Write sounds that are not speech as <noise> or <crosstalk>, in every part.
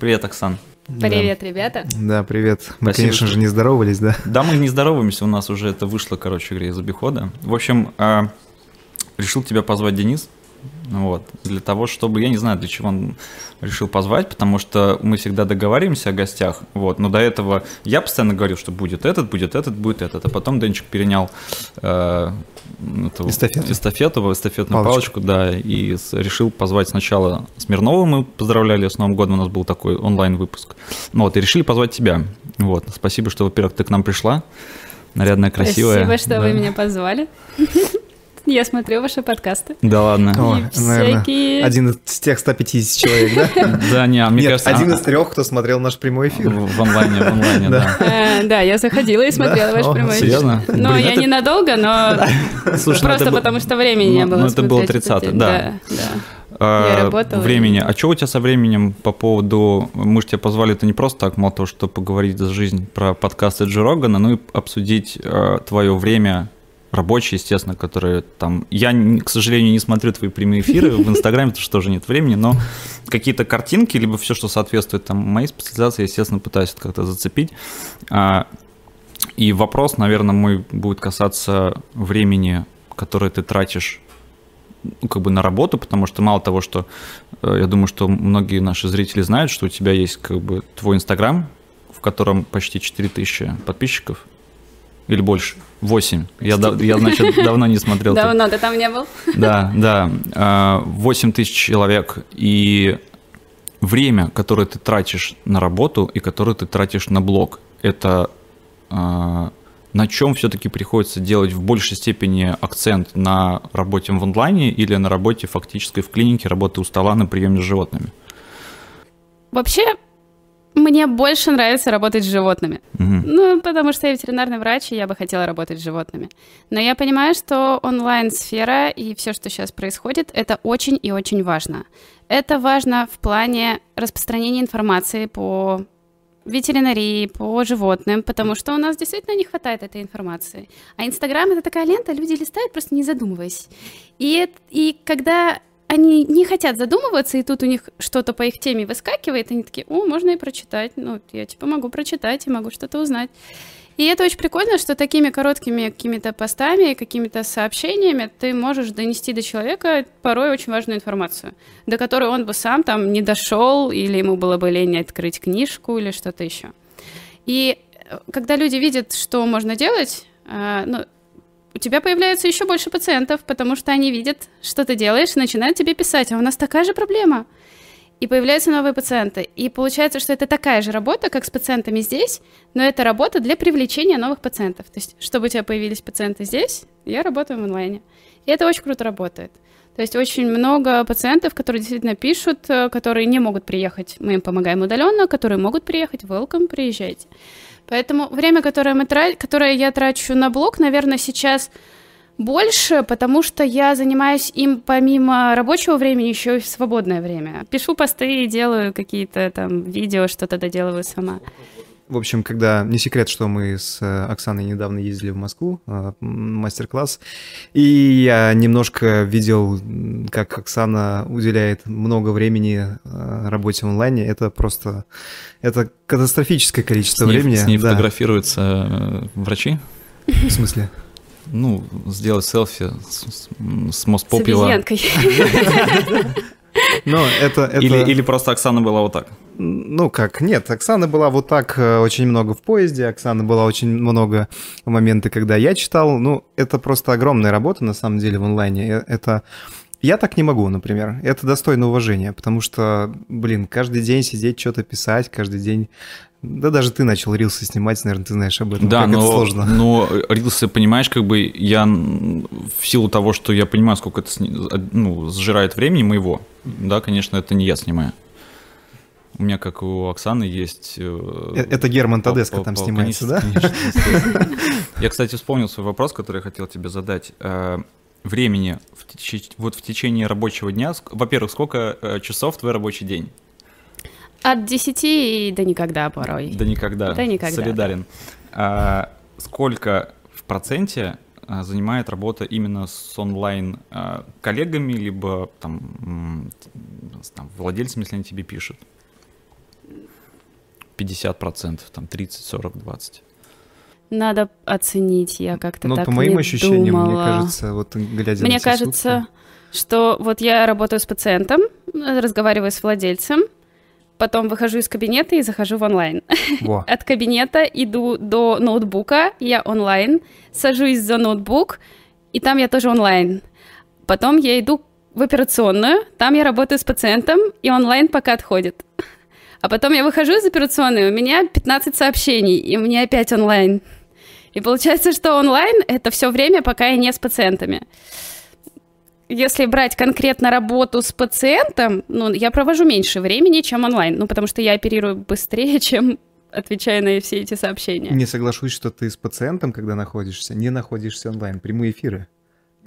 Привет, Оксан. Привет, ребята. Да, привет. Мы, Спасибо, конечно что- же, не здоровались, да? Да, мы не здороваемся, у нас уже это вышло, короче говоря, из обихода. В общем, а, решил тебя позвать Денис. Вот, для того, чтобы, я не знаю, для чего он решил позвать, потому что мы всегда договариваемся о гостях, вот, но до этого я постоянно говорил, что будет этот, будет этот, будет этот, а потом Денчик перенял э, эту Эстафету. эстафету, эстафетную Палочку. палочку, да, и с- решил позвать сначала Смирнова, мы поздравляли с Новым годом, у нас был такой онлайн-выпуск, ну вот, и решили позвать тебя, вот, спасибо, что, во-первых, ты к нам пришла, нарядная, красивая. Спасибо, что да. вы меня позвали. <laughs> Я смотрю ваши подкасты. Да ладно. О, И наверное, всякие- один из тех 150 человек, да? <laughs> Да, не, а мне Нет, кажется... один а- из трех, кто смотрел наш прямой эфир. В онлайне, в онлайне, да. Э, Да, я заходила и смотрела ваш прямой эфир. Серьезно? Но я ненадолго, но <laughs> ну просто потому что времени не ну, было. ну, это было смотреть этот 30-е, день. да. Да, да. А, Я работала Времени. А что у тебя со временем по поводу... Мы же тебя позвали, это не просто так, мало того, что поговорить за жизнь про подкасты Джо Рогана, ну и обсудить э, твое время рабочее, естественно, которое там... Я, к сожалению, не смотрю твои прямые эфиры в Инстаграме, потому что тоже нет времени, но какие-то картинки, либо все, что соответствует там моей специализации, естественно, пытаюсь это как-то зацепить. А, И вопрос, наверное, мой будет касаться времени, которое ты тратишь ну, как бы на работу, потому что мало того, что э, я думаю, что многие наши зрители знают, что у тебя есть как бы твой Инстаграм, в котором почти 4000 подписчиков или больше, 8. Я, да- я значит, давно не смотрел. <laughs> Давно ты там не был? <laughs> да, да. а, 8 тысяч человек. И время, которое ты тратишь на работу и которое ты тратишь на блог, это а, на чем все-таки приходится делать в большей степени акцент на работе в онлайне или на работе фактической в клинике, работы у стола на приеме с животными? Вообще, мне больше нравится работать с животными. Мгм. Ну, потому что я ветеринарный врач, и я бы хотела работать с животными. Но я понимаю, что онлайн-сфера и все, что сейчас происходит, это очень и очень важно. Это важно в плане распространения информации по ветеринарии, по животным, потому что у нас действительно не хватает этой информации. А Инстаграм — это такая лента, люди листают, просто не задумываясь. И, и когда они не хотят задумываться, и тут у них что-то по их теме выскакивает, они такие, о, можно и прочитать. Ну, я типа могу прочитать и могу что-то узнать. И это очень прикольно, что такими короткими какими-то постами, какими-то сообщениями ты можешь донести до человека порой очень важную информацию, до которой он бы сам там не дошел, или ему было бы лень открыть книжку или что-то еще. И э, когда люди видят, что можно делать, э, ну, у тебя появляется еще больше пациентов, потому что они видят, что ты делаешь, и начинают тебе писать, а у нас такая же проблема. И появляются новые пациенты. И получается, что это такая же работа, как с пациентами здесь, но это работа для привлечения новых пациентов. То есть, чтобы у тебя появились пациенты здесь, я работаю в онлайне. И это очень круто работает. То есть очень много пациентов, которые действительно пишут, э, которые не могут приехать. Мы им помогаем удаленно, которые могут приехать. Welcome, приезжайте. Поэтому время, которое, мы тра- которое я трачу на блог, наверное, сейчас больше, потому что я занимаюсь им помимо рабочего времени еще и в свободное время. Пишу посты, делаю какие-то там видео, что-то доделываю сама. В общем, когда не секрет, что мы с э, Оксаной недавно ездили в Москву, э, мастер-класс, и я немножко видел, как Оксана уделяет много времени э, работе в онлайне. Это просто, это катастрофическое количество С ней, времени. с ней да. фотографируются врачи. В смысле? Ну, сделать селфи с, с, с С Моспопила. обезьянкой. <laughs> Но это, это... Или, или просто Оксана была вот так. Ну как, нет, Оксана была вот так э, очень много в поезде, Оксана была очень много моменты, когда я читал. Ну, это просто огромная работа, на самом деле, в онлайне. Э, Это... Я так не могу, например. Это достойно уважения, потому что, блин, каждый день сидеть, что-то писать, каждый день... Да даже ты начал рилсы снимать, наверное, ты знаешь об этом. Да, как но, это сложно. но рилсы, понимаешь, как бы я в силу того, что я понимаю, сколько это сни- ну, сжирает времени моего, да, конечно, это не я снимаю. У меня, как у Оксаны, есть... э, Э, Это Герман Тадеско там снимается, да? <laughs> конечно. Я, кстати, вспомнил свой вопрос, который я хотел тебе задать. Времени в теч- вот в течение рабочего дня, во-первых, сколько э, часов твой рабочий день? От 10 и до никогда порой. Да никогда. Да никогда, Солидарен. А, сколько в проценте а, занимает работа именно с онлайн а, коллегами, либо там, там владельцами, если они тебе пишут? 50%, там 30, 40, 20. Надо оценить, я как-то ну, так по моим не ощущениям, думала. мне кажется, вот глядя Мне на кажется, что вот я работаю с пациентом, разговариваю с владельцем, потом выхожу из кабинета и захожу в онлайн. Во. <laughs> От кабинета иду до ноутбука, я онлайн, сажусь за ноутбук, и там я тоже онлайн. Потом я иду в операционную, там я работаю с пациентом, и онлайн пока отходит. А потом я выхожу из операционной, у меня 15 сообщений, и меня опять онлайн. И получается, что онлайн — это все время, пока я не с пациентами. Если брать конкретно работу с пациентом, ну, я провожу меньше времени, чем онлайн, ну, потому что я оперирую быстрее, <laughs> чем отвечая на все эти сообщения. Не соглашусь, что ты с пациентом, когда находишься, не находишься онлайн. Прямые эфиры.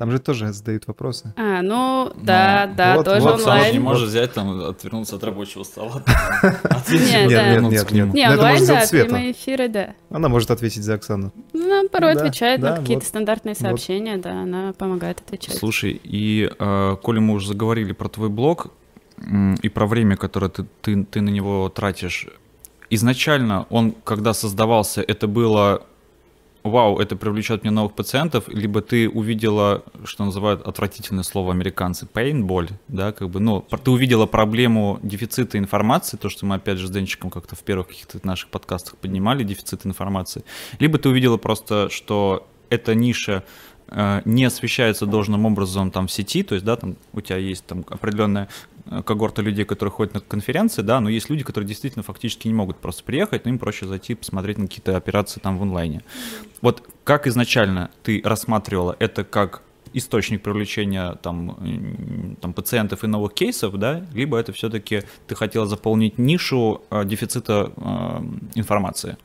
Там же тоже задают вопросы. А, ну, да, Ну, да, вот, тоже вот, Сам онлайн. не может взять, там, отвернуться от рабочего стола. <laughs> Нет, Ответить, да. Нет, нет, нет, к нему. нет. Не, онлайн, да, прямые эфиры, да. Она может ответить за Оксану. Она порой Да, отвечает да, на какие-то стандартные сообщения, да, она помогает отвечать. Слушай, и э, коли мы уже заговорили про твой блог и про время, которое ты, ты, ты на него тратишь, изначально он, когда создавался, это было вау, это привлечет мне новых пациентов, либо ты увидела, что называют отвратительное слово американцы, pain, боль, да, как бы, ну, ты увидела проблему дефицита информации, то, что мы опять же с Денчиком как-то в первых каких-то наших подкастах поднимали, дефицит информации, либо ты увидела просто, что эта ниша э, не освещается должным образом там в сети, то есть, да, там у тебя есть там определенная когорта людей, которые ходят на конференции, да, но есть люди, которые действительно фактически не могут просто приехать, но им проще зайти посмотреть на какие-то операции там в онлайне. Вот как изначально ты рассматривала это как источник привлечения там, там пациентов и новых кейсов, да, либо это все-таки ты хотела заполнить нишу э, дефицита э, информации?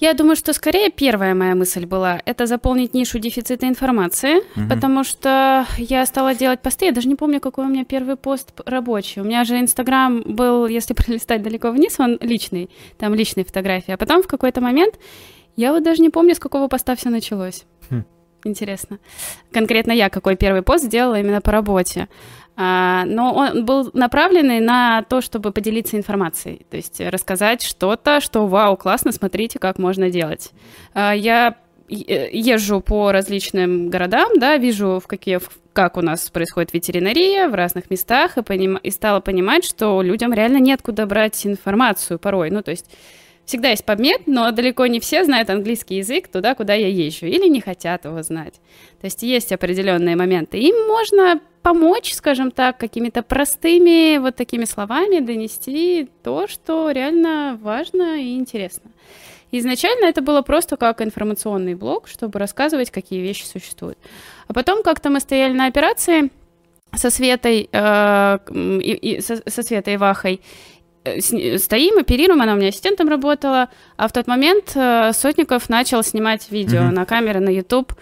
Я думаю, что скорее первая моя мысль была это заполнить нишу дефицита информации, Мгм. потому что я стала делать посты. Я даже не помню, какой у меня первый пост рабочий. У меня же Инстаграм был, если <laughs> пролистать далеко вниз, он личный, там личные фотографии. А потом в какой-то момент я вот даже не помню, с какого поста все началось. Хм. Интересно. Конкретно я какой первый пост сделала именно по работе. А, но он был направленный на то, чтобы поделиться информацией, то есть рассказать что-то, что вау, классно, смотрите, как можно делать. А, я езжу по различным городам, да, вижу, в какие, как у нас происходит ветеринария в разных местах, и, поним- и стала понимать, что людям реально нет куда брать информацию порой. Ну, то есть всегда есть PubMed, но далеко не все знают английский язык туда, куда я езжу, или не хотят его знать. То есть есть определенные моменты. Им можно помочь, скажем так, какими-то простыми вот такими словами донести то, что реально важно и интересно. Изначально это было просто как информационный блог, чтобы рассказывать, какие вещи существуют. А потом как-то мы стояли на операции со Светой, э, и, и со, со Светой Вахой, стоим, оперируем, она у меня ассистентом работала, а в тот момент э, Сотников начал снимать видео Мгм. на камеры, на YouTube,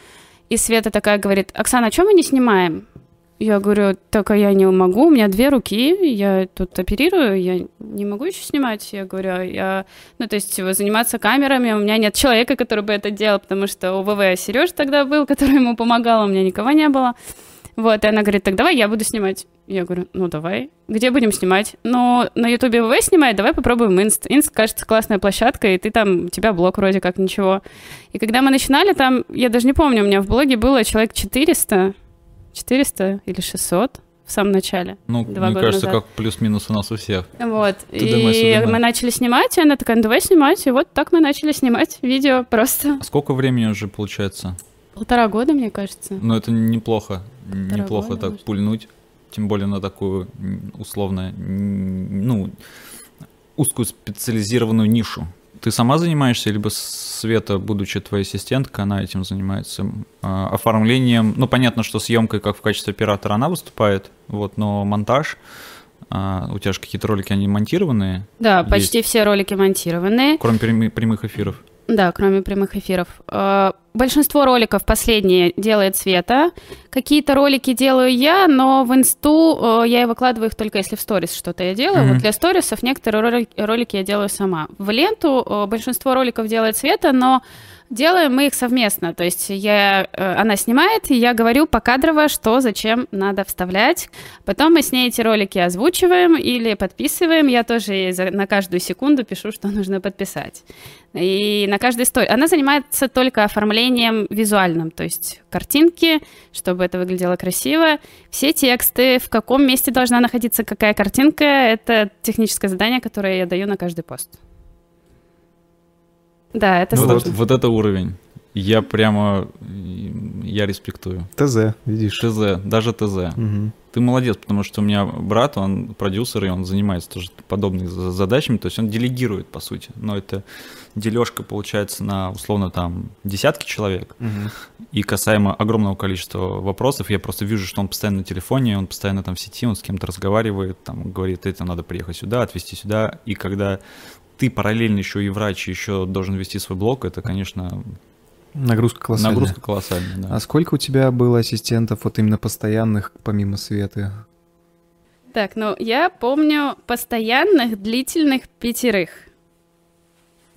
и Света такая говорит, Оксана, а что мы не снимаем? Я говорю, так а я не могу, у меня две руки, я тут оперирую, я не могу еще снимать. Я говорю, «А я, ну, то есть вот заниматься камерами, у меня нет человека, который бы это делал, потому что у ВВ Сереж тогда был, который ему помогал, у меня никого не было. Вот, и она говорит, так давай я буду снимать. Я говорю, ну давай. Где будем снимать? Ну, на Ютубе ВВ снимает, давай попробуем Инст. Инст, кажется, классная площадка, и ты там, у тебя блог вроде как ничего. И когда мы начинали, там, я даже не помню, у меня в блоге было человек 400, 400 или 600 в самом начале. Ну, Два мне года кажется, назад. как плюс-минус у нас у всех. Вот. Ты и думаешь, мы начали снимать, и она такая, ну давай снимать. И вот так мы начали снимать видео просто. А сколько времени уже получается? Полтора года, мне кажется. Ну, это неплохо. Полтора неплохо так может. пульнуть. Тем более на такую, условно, ну, узкую специализированную нишу. Ты сама занимаешься, либо Света, будучи твоей ассистенткой, она этим занимается а, оформлением. Ну, понятно, что съемкой, как в качестве оператора, она выступает, вот, но монтаж, а, у тебя же какие-то ролики, они монтированные, Да, Есть. почти все ролики монтированы. кроме прямых эфиров. Да, кроме прямых эфиров. Э, Большинство роликов последние делает Света. Какие-то ролики делаю я, но в инсту э, я и выкладываю их только если в сторис что-то я делаю. Мгм. Вот для сторисов некоторые роли- ролики я делаю сама. В ленту э, большинство роликов делает Света, но Делаем мы их совместно, то есть я, э, она снимает, и я говорю покадрово, что зачем надо вставлять. Потом мы с ней эти ролики озвучиваем или подписываем. Я тоже ей на каждую секунду пишу, что нужно подписать. И на каждой истории. Она занимается только оформлением визуальным, то есть картинки, чтобы это выглядело красиво. Все тексты, в каком месте должна находиться какая картинка, это техническое задание, которое я даю на каждый пост. Да, это Вот, сложно. вот это уровень. Я прямо, я респектую. ТЗ, видишь. ТЗ, даже ТЗ. Мгм. Ты молодец, потому что у меня брат, он продюсер, и он занимается тоже подобными за- задачами, то есть он делегирует, по сути. Но это дележка получается на, условно, там, десятки человек. Мгм. И касаемо огромного количества вопросов, я просто вижу, что он постоянно на телефоне, он постоянно там в сети, он с кем-то разговаривает, там говорит, это надо приехать сюда, отвезти сюда. И когда ты параллельно еще и врач, еще должен вести свой блог, это, конечно, Нагрузка колоссальная. нагрузка колоссальная. Да. А сколько у тебя было ассистентов, вот именно постоянных, помимо Светы? Так, ну я помню постоянных длительных пятерых.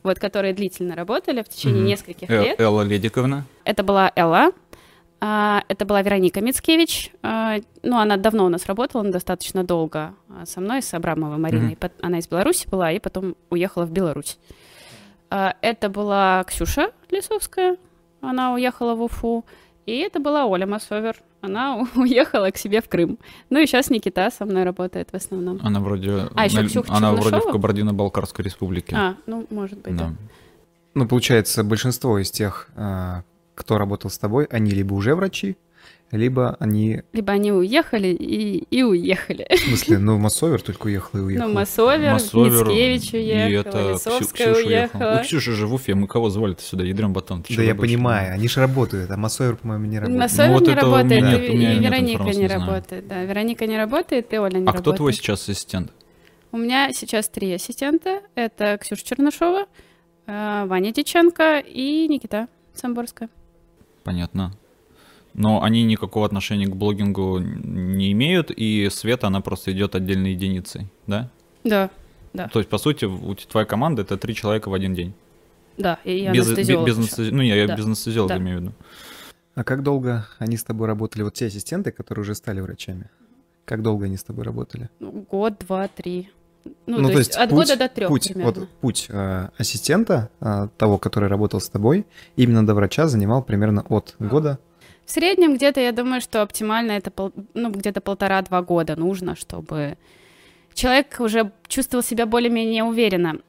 Вот, которые длительно работали в течение Мгм. нескольких Э- лет. Элла Ледиковна. Это была Элла, это была Вероника Мицкевич. а, Ну, она давно у нас работала, она достаточно долго а, со мной, с Абрамовой Мариной. Пот- Она из Беларуси была и потом уехала в Беларусь. А, Это была Ксюша Лисовская, она уехала в Уфу. И это была Оля Масовер, она <laughs> уехала к себе в Крым. Ну и сейчас Никита со мной работает в основном. Она вроде, А, ещё на- Ксюха она вроде в? Кабардино-Балкарской республике. А, ну, может быть, да. Да. Ну, получается, большинство из тех, а, кто работал с тобой, они либо уже врачи, либо они... Либо они уехали и, и уехали. В смысле, ну, Массовер только уехал и уехал. Ну, Масовер, Массовер, Мицкевич и уехала, это Ксю- Лисовская Ксюша уехала. Ну, Ксюша же в Уфе, мы кого звали-то сюда? Ядрен батон. Да я больше? понимаю, они же работают, а Массовер, по-моему, не работает. Масовер Ну, вот не работает, меня и, нет- у меня и нет Вероника не не работает. Да, Вероника не работает, и Оля не А работает. кто твой сейчас ассистент? У меня сейчас три ассистента. Это Ксюша Чернышова, э, Ваня Диченко и Никита Самборская. Понятно. Но они никакого отношения к блогингу не имеют, и Света, она просто идет отдельной единицей, да? Да, Да. То есть, по сути, у твоя команда — это три человека в один день. да, и я без, анестезиолог без анестези- Ну, не, я Да. без анестезиолога Да. имею в виду. А как долго они с тобой работали, вот те ассистенты, которые уже стали врачами? Как долго они с тобой работали? Ну, Год, два, три. Ну, то, есть, от путь- года до трех путь, примерно. Вот путь э, ассистента, э, того, который работал с тобой, именно до врача занимал примерно от года. В среднем где-то, я думаю, что оптимально это пол- ну, где-то полтора-два года нужно, чтобы человек уже чувствовал себя более-менее уверенно.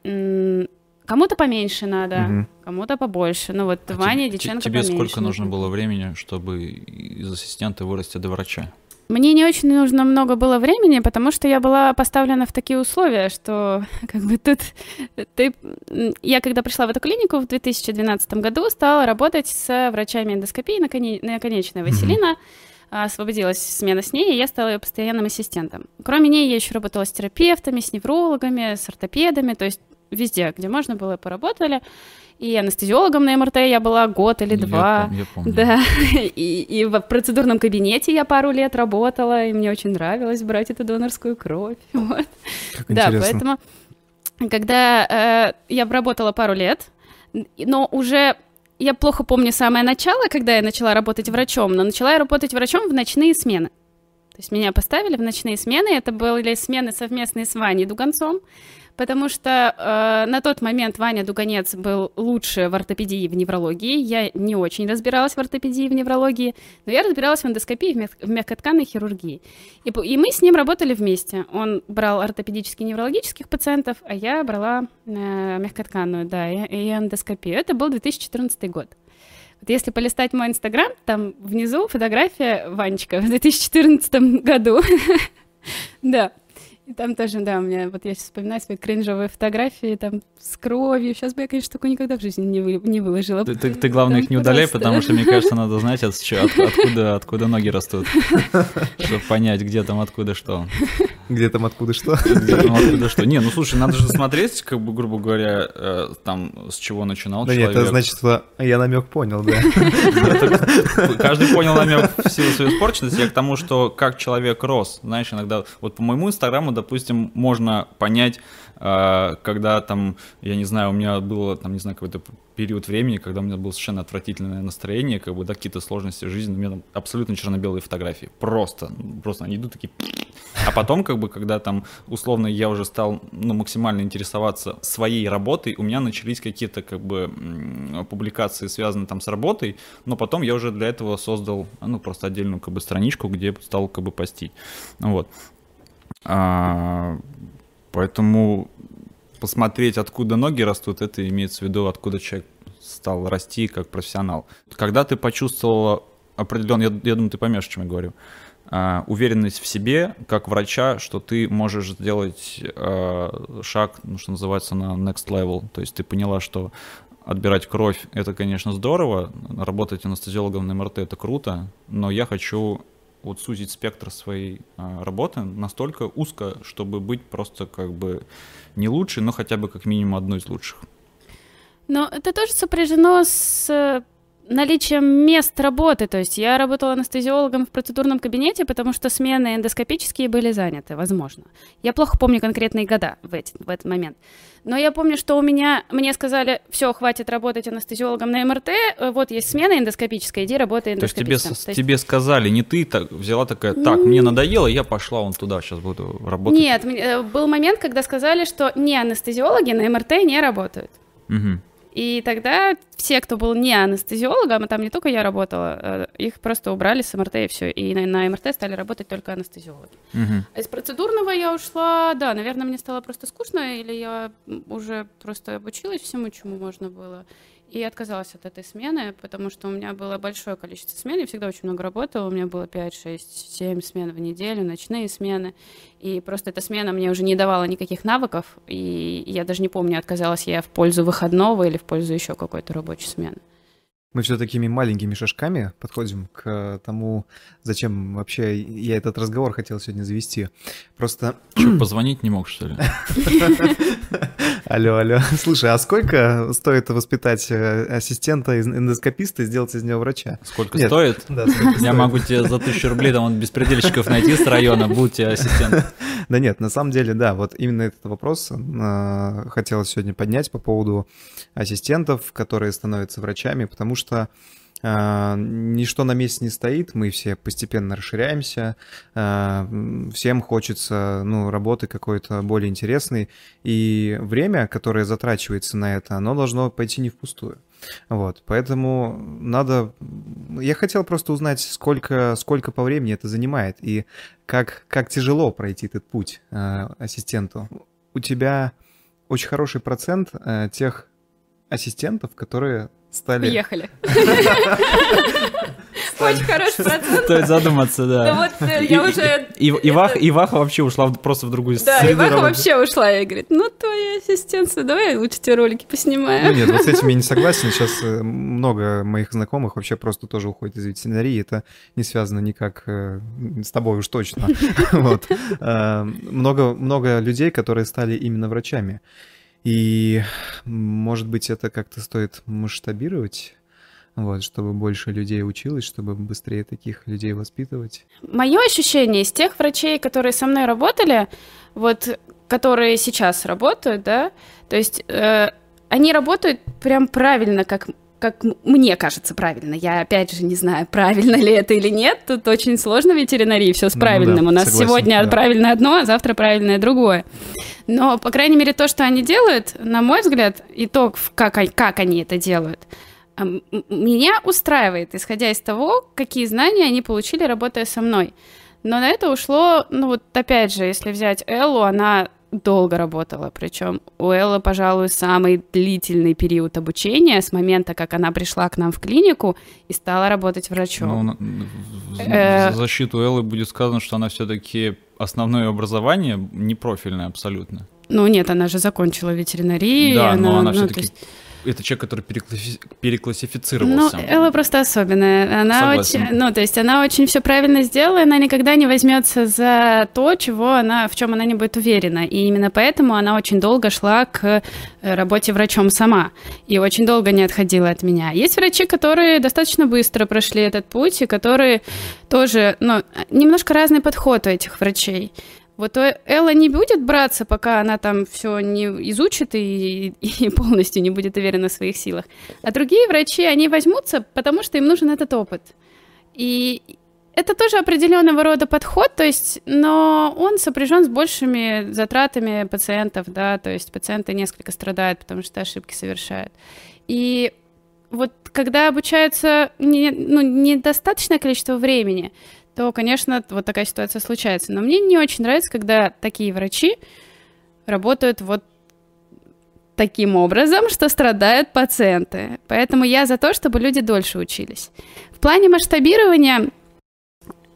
Кому-то поменьше надо, Мгм. кому-то побольше. Ну вот А Ваня тебе- Диченко Тебе поменьше сколько нужно. было времени, чтобы из ассистента вырасти до врача? Мне не очень нужно много было времени, потому что я была поставлена в такие условия, что <laughs> как бы тут ты... Я когда пришла в эту клинику в 2012 году, стала работать с врачами эндоскопии на, коне... на конечной Василина. А, Освободилась смена с ней, и я стала ее постоянным ассистентом. Кроме ней я еще работала с терапевтами, с неврологами, с ортопедами, то есть везде, где можно было, поработали. И анестезиологом на МРТ я была год или Я два. пом- я помню. Да, <laughs> и, и в процедурном кабинете я пару лет работала, и мне очень нравилось брать эту донорскую кровь. <laughs> Вот. Как Да, интересно. поэтому, когда э, я работала пару лет, но уже я плохо помню самое начало, когда я начала работать врачом, но начала я работать врачом в ночные смены. То есть меня поставили в ночные смены, это были смены совместные с Ваней Дуганцом, потому что э, на тот момент Ваня Дуганец был лучше в ортопедии и в неврологии. Я не очень разбиралась в ортопедии и в неврологии, но я разбиралась в эндоскопии и в, мягкотканной хирургии. И, и мы с ним работали вместе. Он брал ортопедических и неврологических пациентов, а я брала э, мягкотканную, да, и, и эндоскопию. Это был 2014 год. Вот если полистать мой инстаграм, там внизу фотография Ванечка в 2014 году. <laughs> Да. И там тоже, да, у меня, вот я сейчас вспоминаю свои кринжовые фотографии, там, с кровью. Сейчас бы я, конечно, такое никогда в жизни не, вы- не выложила. Ты, ты- ты, главное, их не Там удаляй, просто. потому что, мне кажется, надо знать, от- откуда, откуда ноги растут, <laughs> чтобы понять, где там, откуда что. Где там, откуда, что? Где там, откуда <laughs> что. Не, ну слушай, надо же смотреть, как бы, грубо говоря, э, там, с чего начинал Да нет, человек. это значит, что я намек понял, да. Это- Каждый понял намек в силу своей испорченности, я к тому, что как человек рос. Знаешь, иногда, вот по моему инстаграму, допустим, можно понять, когда там, я не знаю, у меня было, там, не знаю, какой-то период времени, когда у меня было совершенно отвратительное настроение, как бы, да, какие-то сложности жизни, у меня там абсолютно черно-белые фотографии, просто, просто они идут такие... А потом, как бы, когда там, условно, я уже стал, ну, максимально интересоваться своей работой, у меня начались какие-то, как бы, публикации, связанные там с работой, но потом я уже для этого создал, ну, просто отдельную, как бы, страничку, где стал, как бы, постить. Вот. А, поэтому посмотреть, откуда ноги растут, это имеется в виду, откуда человек стал расти как профессионал. Когда ты почувствовала определенно, я, я думаю, ты поймешь, о чем я говорю, а, уверенность в себе, как врача, что ты можешь сделать а, шаг, ну, что называется, на next level. То есть ты поняла, что отбирать кровь — это, конечно, здорово, работать анестезиологом на МРТ — это круто, но я хочу вот сузить спектр своей а, работы настолько узко, чтобы быть просто как бы не лучшей, но хотя бы как минимум одной из лучших. Но это тоже сопряжено с э, наличием мест работы. То есть я работала анестезиологом в процедурном кабинете, потому что смены эндоскопические были заняты, возможно. Я плохо помню конкретные года в, эти, в этот момент. Но я помню, что у меня, мне сказали, все, хватит работать анестезиологом на МРТ, э, вот есть смена эндоскопическая, иди работай эндоскопистом. То есть тебе, тебе сказали, не ты так взяла такая, так, мне надоело, я пошла вон туда, сейчас буду работать. Нет, э, был момент, когда сказали, что не анестезиологи на МРТ не работают. Угу. И тогда все, кто был не анестезиологом, а там не только я работала, э, их просто убрали с МРТ и все. И на, на МРТ стали работать только анестезиологи. Угу. А из процедурного я ушла, да, наверное, мне стало просто скучно, или я уже просто обучилась всему, чему можно было и отказалась от этой смены, потому что у меня было большое количество смен, я всегда очень много работала, у меня было 5, 6, 7 смен в неделю, ночные смены, и просто эта смена мне уже не давала никаких навыков, и я даже не помню, отказалась я в пользу выходного или в пользу еще какой-то рабочей смены. Мы все такими маленькими шажками подходим к тому, зачем вообще я этот разговор хотел сегодня завести. Просто... Что, позвонить не мог, что ли? <laughs> <laughs> Алло, алло. <laughs> Слушай, а сколько стоит воспитать э, ассистента эндоскописта и сделать из него врача? Сколько Нет. стоит? <laughs> Да, сколько Я стоит. могу тебе за тысячу рублей там беспредельщиков найти с района, будь тебе ассистент. <laughs> Да нет, на самом деле, да, вот именно этот вопрос э, хотелось сегодня поднять по поводу ассистентов, которые становятся врачами, потому что ничто на месте не стоит, мы все постепенно расширяемся, а, всем хочется ну, работы какой-то более интересной, и время, которое затрачивается на это, оно должно пойти не впустую. Вот, поэтому надо... Я хотел просто узнать, сколько, сколько по времени это занимает, и как, как тяжело пройти этот путь э, ассистенту. У тебя очень хороший процент э, тех ассистентов, которые стали... Уехали. <laughs> Очень хороший процент. Стоит задуматься, да. вот э, я уже... Иваха вообще ушла просто в другую среду. Да, Иваха вообще ушла и говорит, ну, твоя ассистентка, давай лучше тебе ролики поснимаем. Ну нет, вот с этим я не согласен. <laughs> Сейчас э, много моих знакомых вообще просто тоже уходит из ветеринарии. Это не связано никак э, с тобой уж точно. <laughs> Много людей, которые стали именно врачами. И, может быть, это как-то стоит масштабировать, вот, чтобы больше людей училось, чтобы быстрее таких людей воспитывать. Мое ощущение из тех врачей, которые со мной работали, вот, которые сейчас работают, да, то есть э, они работают прям правильно, как как мне кажется правильно. Я опять же не знаю, <laughs> правильно ли это или нет. Тут очень сложно в ветеринарии все с правильным. Ну, да, У нас согласен, сегодня да. правильное одно, а завтра правильное другое. Но, по крайней мере, то, что они делают, на мой взгляд, и то, как, как они это делают, меня устраивает, исходя из того, какие знания они получили, работая со мной. Но на это ушло, ну вот опять же, если взять Эллу, она долго работала. Причем у Эллы, пожалуй, самый длительный период обучения с момента, как она пришла к нам в клинику и стала работать врачом. Ну, э, за защиту Эллы будет сказано, что она все-таки основное образование не профильное абсолютно. Ну нет, она же закончила ветеринарию. Да, она, но она ну, все-таки есть это человек, который перекласси... переклассифицировался. Ну, Элла просто особенная. Она Согласен. очень, ну, то есть она очень все правильно сделала, она никогда не возьмется за то, чего она, в чем она не будет уверена. И именно поэтому она очень долго шла к э, работе врачом сама. И очень долго не отходила от меня. Есть врачи, которые достаточно быстро прошли этот путь, и которые тоже, ну, немножко разный подход у этих врачей. Вот Элла не будет браться, пока она там все не изучит и, и полностью не будет уверена в своих силах. А другие врачи, они возьмутся, потому что им нужен этот опыт. И это тоже определенного рода подход, то есть, но он сопряжен с большими затратами пациентов, да, то есть пациенты несколько страдают, потому что ошибки совершают. И вот когда обучаются не, ну, недостаточное количество времени, то, конечно, вот такая ситуация случается. Но мне не очень нравится, когда такие врачи работают вот таким образом, что страдают пациенты. Поэтому я за то, чтобы люди дольше учились. В плане масштабирования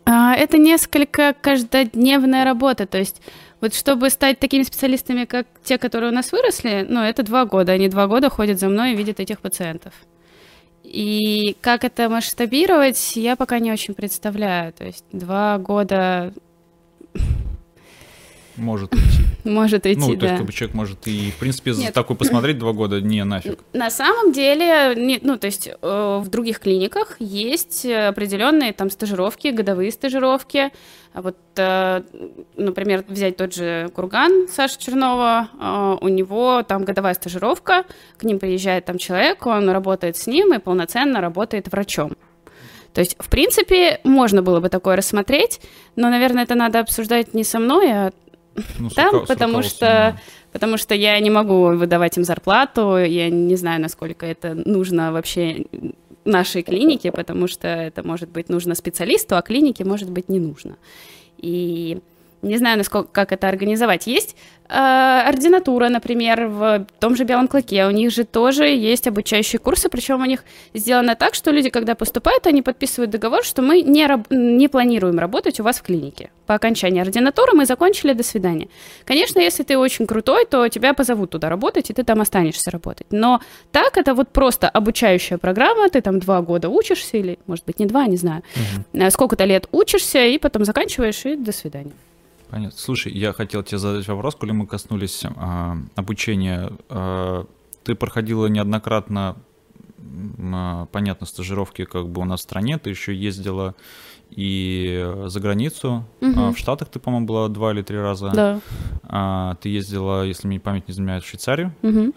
а, это несколько каждодневная работа. То есть вот чтобы стать такими специалистами, как те, которые у нас выросли, ну, это два года. Они два года ходят за мной и видят этих пациентов. И как это масштабировать, я пока не очень представляю. То есть два года может уйти. <laughs> Может уйти, Ну, да. то есть, как бы человек может и, в принципе, за такой посмотреть два года, не нафиг. На самом деле, не, ну, то есть э, в других клиниках есть определенные там стажировки, годовые стажировки. Вот, э, например, взять тот же Курган Саши Чернова, э, у него там годовая стажировка, к ним приезжает там человек, он работает с ним и полноценно работает врачом. То есть, в принципе, можно было бы такое рассмотреть, но, наверное, это надо обсуждать не со мной, а Ну, там, рука- с потому что, потому что я не могу выдавать им зарплату, я не знаю, насколько это нужно вообще нашей клинике, потому что это может быть нужно специалисту, а клинике может быть не нужно. И не знаю, насколько, как это организовать. Есть ординатура, например, в том же Белом Клыке. У них же тоже есть обучающие курсы, причем у них сделано так, что люди, когда поступают, они подписывают договор, что мы не, раб- не планируем работать у вас в клинике. По окончании ординатуры мы закончили, до свидания. Конечно, если ты очень крутой, то тебя позовут туда работать, и ты там останешься работать. Но так это вот просто обучающая программа, ты там два года учишься, или, может быть, не два, не знаю. Э, Сколько-то лет учишься, и потом заканчиваешь, и до свидания. Понятно. Слушай, я хотел тебе задать вопрос, коли мы коснулись а, обучения. А, ты проходила неоднократно, а, понятно, стажировки как бы у нас в стране, ты еще ездила и э, за границу. А, в Штатах ты, по-моему, была два или три раза. Да. А, ты ездила, если мне память не изменяет, в Швейцарию Мгм.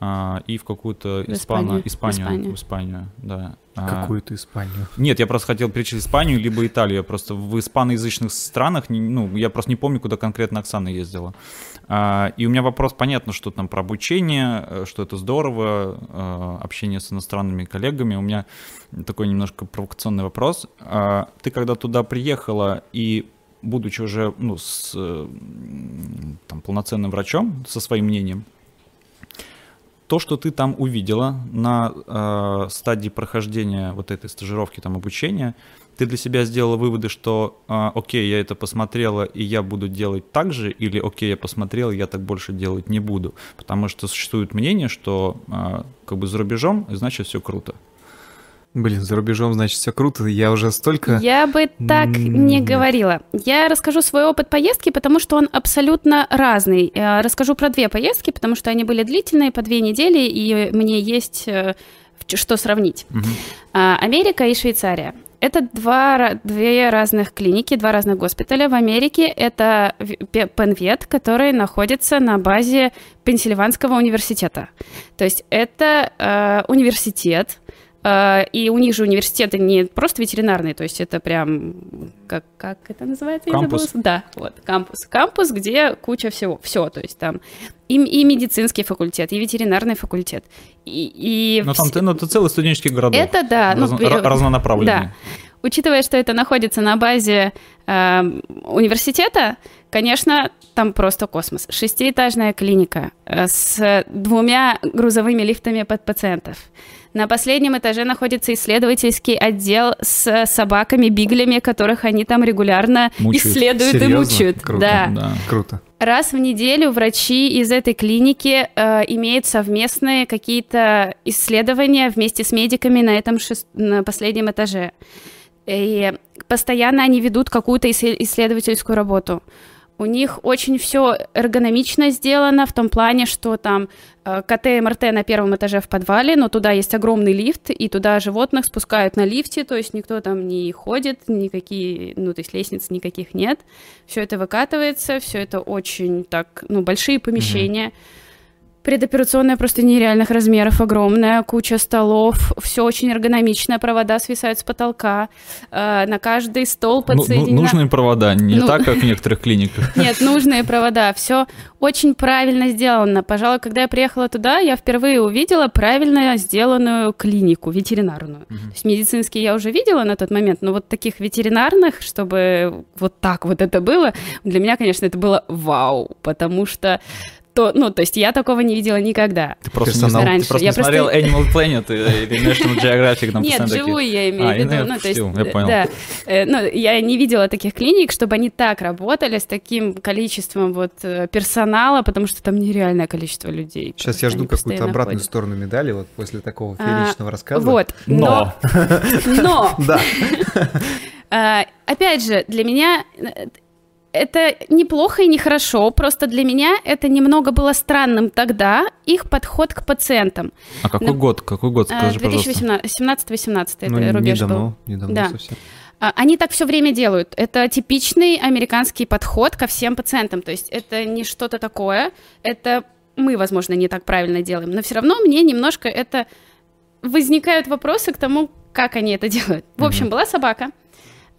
А, и в какую-то Испанию. Испанию, Испанию. в Испанию, да. А, Какую-то Испанию. Нет, я просто хотел перечислить Испанию либо Италию. Я просто в испаноязычных странах, ну, я просто не помню, куда конкретно Оксана ездила. А, и у меня вопрос, понятно, что там про обучение, э, что это здорово, э, общение с иностранными коллегами. У меня такой немножко провокационный вопрос. Ты когда туда приехала и будучи уже ну, с э, там, полноценным врачом, со своим мнением, то, что ты там увидела на э, стадии прохождения вот этой стажировки, там, обучения, ты для себя сделала выводы, что э, окей, я это посмотрела, и я буду делать так же, или окей, я посмотрела, я так больше делать не буду. Потому что существует мнение, что э, как бы за рубежом, значит, все круто. Блин, за рубежом, значит, все круто. Я уже столько... Я бы так не говорила. Я расскажу свой опыт поездки, потому что он абсолютно разный. Э, Расскажу про две поездки, потому что они были длительные, по две недели, и мне есть э, что сравнить. А, Америка и Швейцария. Это два, две разных клиники, два разных госпиталя. В Америке это Пенвет, который находится на базе Пенсильванского университета. То есть это э, университет, и у них же университеты не просто ветеринарные, то есть это прям, как, как это называется? Кампус. Да, вот, кампус. Кампус, где куча всего, все, то есть там и, и медицинский факультет, и ветеринарный факультет, и... и Но там все- ну, это целый студенческий городок. это да, ну, Разно- э, ра- разнонаправленный. да. Учитывая, что это находится на базе э, университета, конечно, там просто космос. Шестиэтажная клиника э, с двумя грузовыми лифтами под пациентов. На последнем этаже находится исследовательский отдел с собаками-биглями, которых они там регулярно Мучают. исследуют и Серьезно? мучают. Круто. Да. Да. Круто. Раз в неделю врачи из этой клиники э, имеют совместные какие-то исследования вместе с медиками на этом шест- на последнем этаже. И постоянно они ведут какую-то ис- исследовательскую работу. У них очень все эргономично сделано в том плане, что там э, КТ и МРТ на первом этаже в подвале, но туда есть огромный лифт, и туда животных спускают на лифте, то есть никто там не ходит, никакие, ну, то есть лестниц никаких нет. Все это выкатывается, все это очень так, ну, большие помещения. Mm-hmm Предоперационная просто нереальных размеров, огромная, куча столов, все очень эргономично, провода свисают с потолка, э, на каждый стол ну, ну, подсоединена... Ну, нужные провода, не ну... так, как в некоторых клиниках. <laughs> Нет, нужные провода, все очень правильно сделано. Пожалуй, когда я приехала туда, я впервые увидела правильно сделанную клинику, ветеринарную. Угу. То есть медицинские я уже видела на тот момент, но вот таких ветеринарных, чтобы вот так вот это было, для меня, конечно, это было вау, потому что то, ну, то есть я такого не видела никогда. Ты просто, Персонал. Раньше. Ты просто я не просто... смотрел <laughs> Animal Planet или National Geographic? Там Нет, живую я имею а, в виду. Ну, то есть, я понял. Да, э, ну, я не видела таких клиник, чтобы они так работали с таким количеством вот э, персонала, потому что там нереальное количество людей. Сейчас я жду какую-то обратную ходят. сторону медали вот после такого фееричного а, рассказа. Вот, но... Но! <laughs> Да. <laughs> А, опять же, для меня э, это неплохо и нехорошо, просто для меня это немного было странным тогда, их подход к пациентам. А какой Но, год? Какой год, скажи, 2017-18 это ну, рубеж недавно, был. Недавно да. совсем. А, они так все время делают. Это типичный американский подход ко всем пациентам. То есть это не что-то такое, это мы, возможно, не так правильно делаем, но все равно мне немножко это возникают вопросы к тому, как они это делают. В общем, была собака,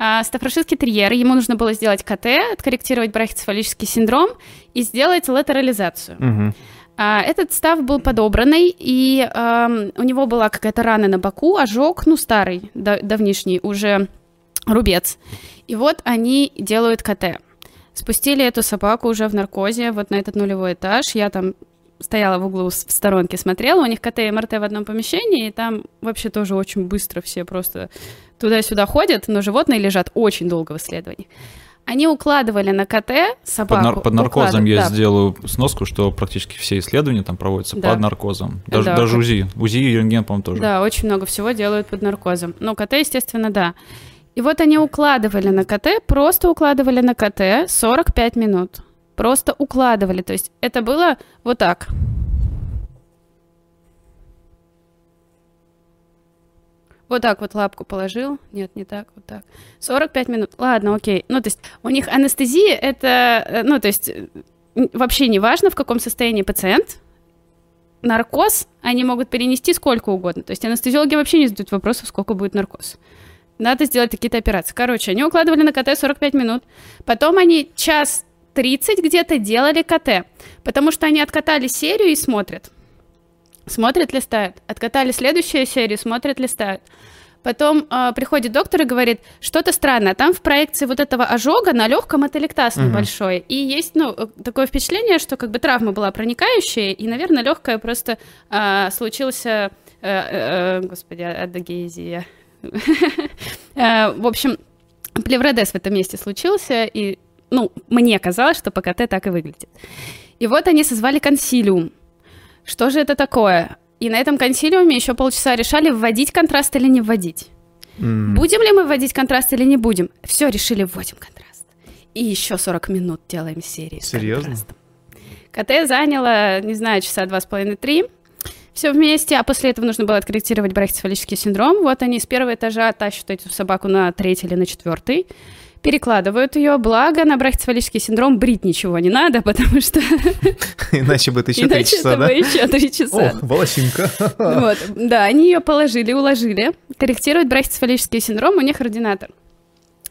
а, стафрошистский терьер, ему нужно было сделать КТ, откорректировать брахицефалический синдром и сделать латерализацию. Угу. Этот став был подобранный, и э, у него была какая-то рана на боку, ожог, ну, старый, давнишний, уже рубец. И вот они делают КТ. Спустили эту собаку уже в наркозе, вот на этот нулевой этаж. Я там стояла в углу в сторонке, смотрела, у них КТ и МРТ в одном помещении, и там вообще тоже очень быстро все просто туда-сюда ходят, но животные лежат очень долго в исследовании. Они укладывали на КТ собаку. Под, нар- под наркозом я да. сделаю сноску, что практически все исследования там проводятся да. под наркозом. Даже, да. даже УЗИ. УЗИ и рентген, по-моему, тоже. Да, очень много всего делают под наркозом. Но КТ, естественно, да. И вот они укладывали на КТ, просто укладывали на КТ 45 минут. Просто укладывали. То есть это было вот так. Вот так вот лапку положил. Нет, не так, вот так. 45 минут. Ладно, окей. Ну, то есть у них анестезия это, э, ну, то есть вообще не важно, в каком состоянии пациент. Наркоз они могут перенести сколько угодно. То есть анестезиологи вообще не задают вопросов, сколько будет наркоз. Надо сделать какие-то операции. Короче, они укладывали на КТ 45 минут. Потом они час 30 где-то делали КТ. Потому что они откатали серию и смотрят. Смотрят, листают. Откатали следующую серию, смотрят, листают. Потом э, приходит доктор и говорит, что-то странное. Там в проекции вот этого ожога на легком это лектаз небольшой. И есть, ну, такое впечатление, что как бы травма была проникающая, и, наверное, легкая просто э, случился, э, э, господи, адагезия. <laughs> В общем, плевродез в этом месте случился, и, ну, мне казалось, что по КТ так и выглядит. И вот они созвали консилиум что же это такое? И на этом консилиуме еще полчаса решали, вводить контраст или не вводить. Mm. Будем ли мы вводить контраст или не будем? Все, решили, вводим контраст. И еще 40 минут делаем серии Серьезно? КТ заняло, не знаю, часа два с половиной, три. Все вместе, а после этого нужно было откорректировать брахицефалический синдром. Вот они с первого этажа тащат эту собаку на третий или на четвертый перекладывают ее, благо на брахицефалический синдром брить ничего не надо, <laughs> потому что... <laughs> Иначе бы это еще три часа, да? еще три часа. О, волосинка. <laughs> Вот, да, они ее положили, уложили. Корректирует брахицефалический синдром, у них ординатор.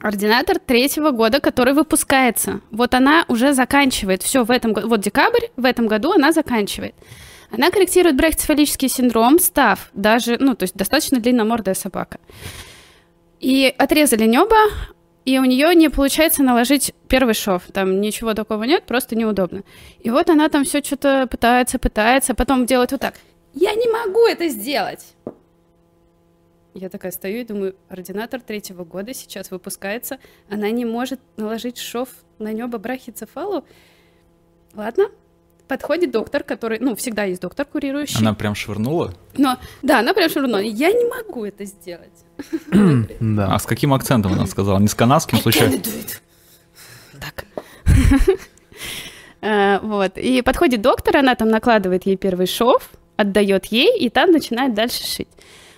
Ординатор третьего года, который выпускается. Вот она уже заканчивает. Все, в этом году, вот декабрь, в этом году она заканчивает. Она корректирует брахицефалический синдром, став даже, ну, то есть достаточно длинномордая собака. И отрезали небо, и у нее не получается наложить первый шов. Там ничего такого нет, просто неудобно. И вот она там все что-то пытается, пытается, потом делает вот так. Я не могу это сделать. Я такая стою и думаю, ординатор третьего года сейчас выпускается, она не может наложить шов на небо брахицефалу. Ладно, подходит доктор, который, ну, всегда есть доктор курирующий. Она прям швырнула? Но, да, она прям швырнула. Я не могу это сделать. Да. А с каким акцентом она сказала? Не с канадским случайно? Так. <laughs> Э, вот. И подходит доктор, она там накладывает ей первый шов, отдает ей, и там начинает дальше шить.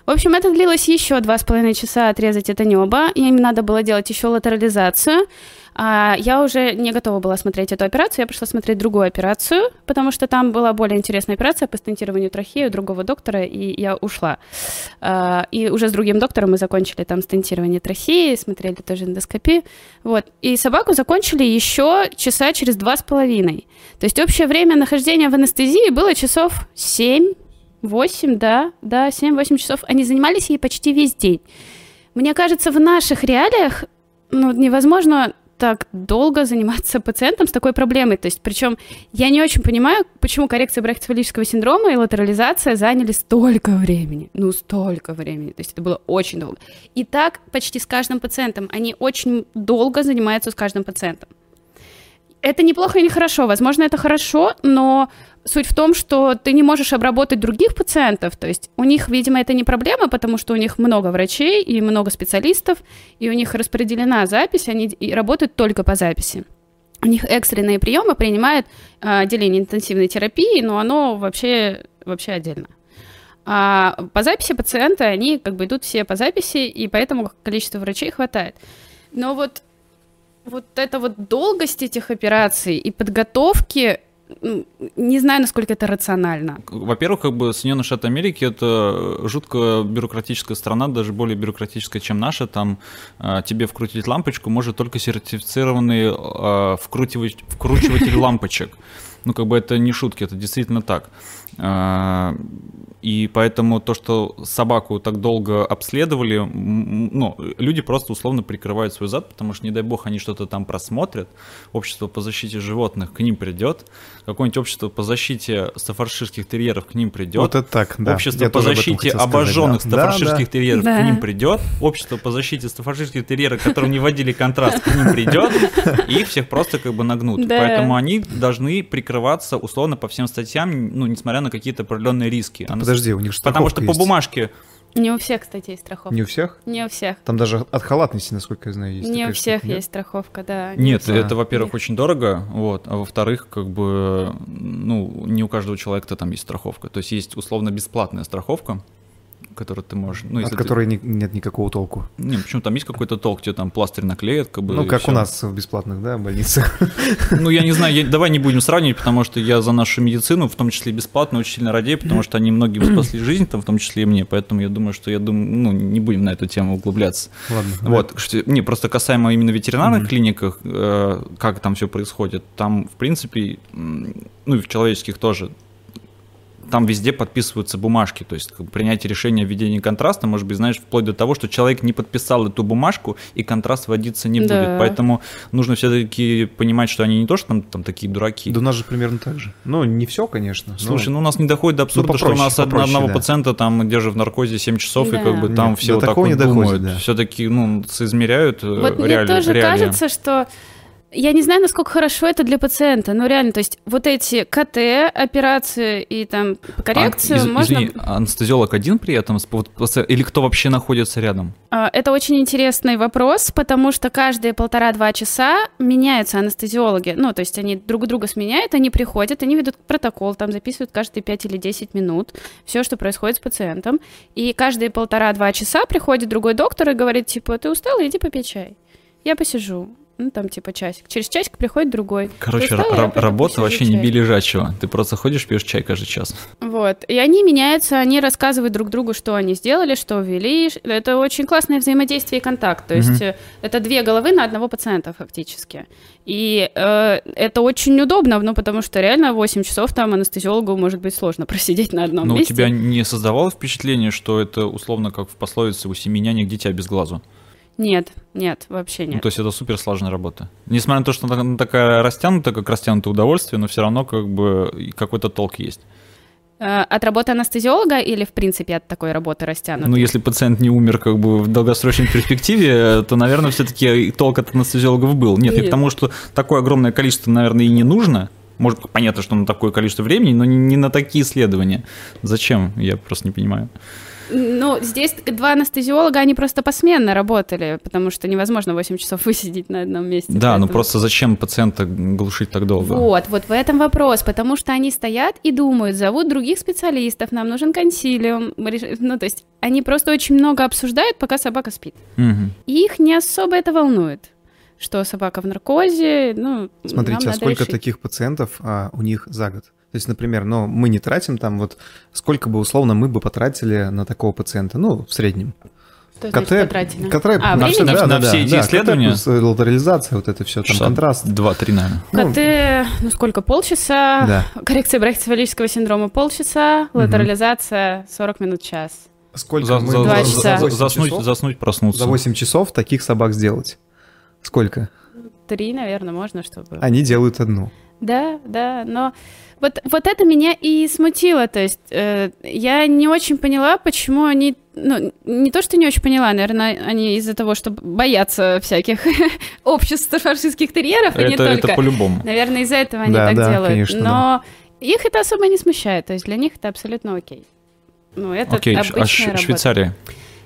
В общем, это длилось еще два с половиной часа отрезать это небо. Им надо было делать еще латерализацию. А я уже не готова была смотреть эту операцию, я пришла смотреть другую операцию, потому что там была более интересная операция по стентированию трахеи у другого доктора, и я ушла. А, и уже с другим доктором мы закончили там стентирование трахеи, смотрели тоже эндоскопию. Вот. И собаку закончили еще часа через два с половиной. То есть общее время нахождения в анестезии было часов семь, восемь, да, да, семь-восемь часов. Они занимались ей почти весь день. Мне кажется, в наших реалиях ну, невозможно так долго заниматься пациентом с такой проблемой. То есть, причем я не очень понимаю, почему коррекция брахицефалического синдрома и латерализация заняли столько времени. Ну, столько времени. То есть это было очень долго. И так почти с каждым пациентом. Они очень долго занимаются с каждым пациентом. Это неплохо и нехорошо. Возможно, это хорошо, но Суть в том, что ты не можешь обработать других пациентов, то есть у них, видимо, это не проблема, потому что у них много врачей и много специалистов, и у них распределена запись, они работают только по записи. У них экстренные приемы принимает а, отделение интенсивной терапии, но оно вообще, вообще отдельно. А по записи пациента они как бы идут все по записи, и поэтому количество врачей хватает. Но вот, вот эта вот долгость этих операций и подготовки не знаю, насколько это рационально. Во-первых, как бы Соединенные Штаты Америки это жутко бюрократическая страна, даже более бюрократическая, чем наша. Там э, тебе вкрутить лампочку может только сертифицированный э, вкручиватель, вкручиватель <laughs> лампочек. Ну, как бы это не шутки, это действительно так. А, и поэтому то, что собаку так долго обследовали, ну, люди просто условно прикрывают свой зад, потому что, не дай бог, они что-то там просмотрят. Общество по защите животных к ним придет. Какое-нибудь общество по защите стафарширских терьеров к ним придет. Вот это так, да. Общество Я по защите обожженных сказать, да. стафарширских да, терьеров да. к ним придет. Общество по защите стафарширских терьеров, которым не вводили контраст, к ним придет. И их всех просто как бы нагнут. Да. Поэтому они должны прикрываться условно по всем статьям, ну, несмотря на какие-то определенные риски. Да, подожди, у них Потому что есть. по бумажке не у всех, кстати, есть страховка. Не у всех? Не у всех. Там даже от халатности, насколько я знаю, есть. Не у всех штука, есть страховка, да. Не нет, это, во-первых, очень дорого, вот, а во-вторых, как бы, ну, не у каждого человека там есть страховка. То есть есть условно бесплатная страховка, который ты можешь... Ну, От которой ты... нет никакого толку. Не, почему там есть какой-то толк, тебе там пластырь наклеят, как бы... Ну, как у нас в бесплатных, да, больницах. Ну, я не знаю, я... <laughs> давай не будем сравнивать, потому что я за нашу медицину, в том числе бесплатно, очень сильно радею, потому что они многим спасли жизнь, там, в том числе и мне, поэтому я думаю, что я думаю, ну, не будем на эту тему углубляться. Ладно. Вот, да. не, просто касаемо именно ветеринарных mm-hmm. клиниках, э, как там все происходит, там, в принципе, ну, и в человеческих тоже, там везде подписываются бумажки, то есть принятие решения о введении контраста может быть, знаешь, вплоть до того, что человек не подписал эту бумажку, и контраст вводиться не да. будет. Поэтому нужно все-таки понимать, что они не то, что там, там такие дураки. Да у нас же примерно так же. Ну, не все, конечно. Слушай, но... ну у нас не доходит до абсурда, ну, попроще, что у нас попроще, одного да. пациента там держит в наркозе 7 часов, да. и как бы там Нет, все вот так вот не доходит, думают. Да. Все-таки, ну, соизмеряют э, вот реалии. Мне тоже реалии. кажется, что я не знаю, насколько хорошо это для пациента, но реально, то есть вот эти КТ, операции и там коррекцию а, из, можно... Извини, анестезиолог один при этом? Или кто вообще находится рядом? А, это очень интересный вопрос, потому что каждые полтора-два часа меняются анестезиологи. Ну, то есть они друг друга сменяют, они приходят, они ведут протокол, там записывают каждые 5 или 10 минут все, что происходит с пациентом. И каждые полтора-два часа приходит другой доктор и говорит, типа, ты устал, иди попей чай. Я посижу ну, там, типа, часик. Через часик приходит другой. Короче, р- работа вообще не били лежачего. Ты просто ходишь, пьешь чай каждый час. Вот. И они меняются, они рассказывают друг другу, что они сделали, что ввели. Это очень классное взаимодействие и контакт. То есть угу. это две головы на одного пациента фактически. И э, это очень удобно, ну, потому что реально 8 часов там анестезиологу может быть сложно <laughs> просидеть на одном Но месте. Но у тебя не создавало впечатление, что это условно как в пословице «у семи нянек дитя без глазу»? Нет, нет, вообще нет. Ну, то есть это супер сложная работа. Несмотря на то, что она такая растянутая, как растянутое удовольствие, но все равно как бы какой-то толк есть. Э, от работы анестезиолога или, в принципе, от такой работы растянутой? Ну, если пациент не умер как бы в долгосрочной перспективе, то, наверное, все-таки толк от анестезиологов был. Нет, Нет, и потому что такое огромное количество, наверное, и не нужно. Может, понятно, что на такое количество времени, но не на такие исследования. Зачем? Я просто не понимаю. Ну, здесь два анестезиолога, они просто посменно работали, потому что невозможно 8 часов <laughs> высидеть на одном месте. Да, ну просто зачем пациента глушить так долго? Вот, вот в этом вопрос, потому что они стоят и думают, зовут других специалистов, нам нужен консилиум, ну, то есть они просто очень много обсуждают, пока собака спит. Мгм. И их не особо это волнует, что собака в наркозе, ну, Смотрите, нам а сколько решить. таких пациентов а, у них за год? То есть, например, ну, мы не тратим там вот, сколько бы условно мы бы потратили на такого пациента, ну, в среднем. Что потратили? КТ, А, на, все, да, На да, все да, эти да, исследования? КТ плюс э, латерализация, вот это все, там Часа контраст. Два-три, наверное. Ну, КТ, ну сколько, полчаса, Да. коррекция брахицефалического синдрома полчаса, латерализация 40 минут час. Сколько За- мы за- Два за- за часа. за- 8 Заснуть, часов? заснуть, проснуться. За 8 часов таких собак сделать? Сколько? Три, наверное, можно, чтобы... Они делают одну. Да, да, но вот, вот это меня и смутило, то есть э, я не очень поняла, почему они, ну, не то, что не очень поняла, наверное, они из-за того, что боятся всяких <laughs> обществ фашистских терьеров, и не Это, только. это по-любому. Наверное, из-за этого они Да, так да, делают. конечно, Но их это особо не смущает, то есть для них это абсолютно окей. Ну, это Окей, обычная а Ш- работа. Швейцария?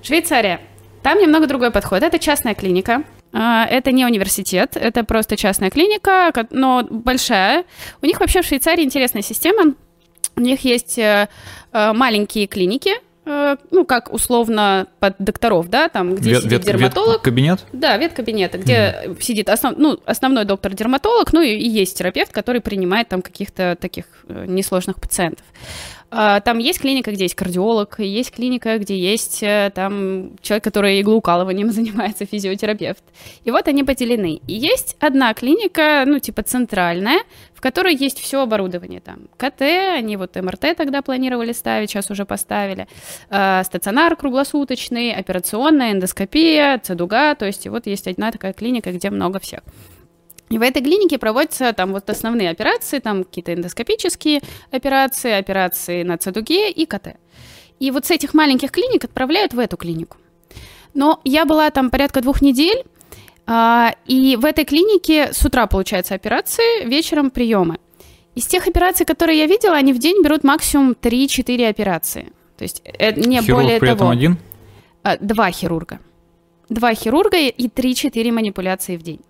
Швейцария. Там немного другой подход. Это частная клиника. А, Это не университет, это просто частная клиника, но большая. У них вообще в Швейцарии интересная система. У них есть э, э, маленькие клиники, э, ну, как условно под докторов, да, там, где Вет- сидит вет- дерматолог. веткабинет? Да, веткабинета, где сидит основ, ну, основной доктор-дерматолог, ну и, и есть терапевт, который принимает там каких-то таких несложных пациентов. А, Там есть клиника, где есть кардиолог, есть клиника, где есть э, там человек, который иглоукалыванием <laughs> занимается, физиотерапевт. И вот они поделены. И есть одна клиника, ну, типа центральная, в которой есть все оборудование. Там КТ, они вот МРТ тогда планировали ставить, сейчас уже поставили. Э, Стационар круглосуточный, операционная, эндоскопия, цедуга. То есть вот есть одна такая клиника, где много всех. И в этой клинике проводятся там вот основные операции, там какие-то эндоскопические операции, операции на цедуге и КТ. И вот с этих маленьких клиник отправляют в эту клинику. Но я была там порядка двух недель, а, и в этой клинике с утра, получается, операции, вечером приемы. Из тех операций, которые я видела, они в день берут максимум 3-4 операции. То есть э, не Хирург более при того. этом один? А, Два хирурга. Два хирурга и 3-4 манипуляции в день.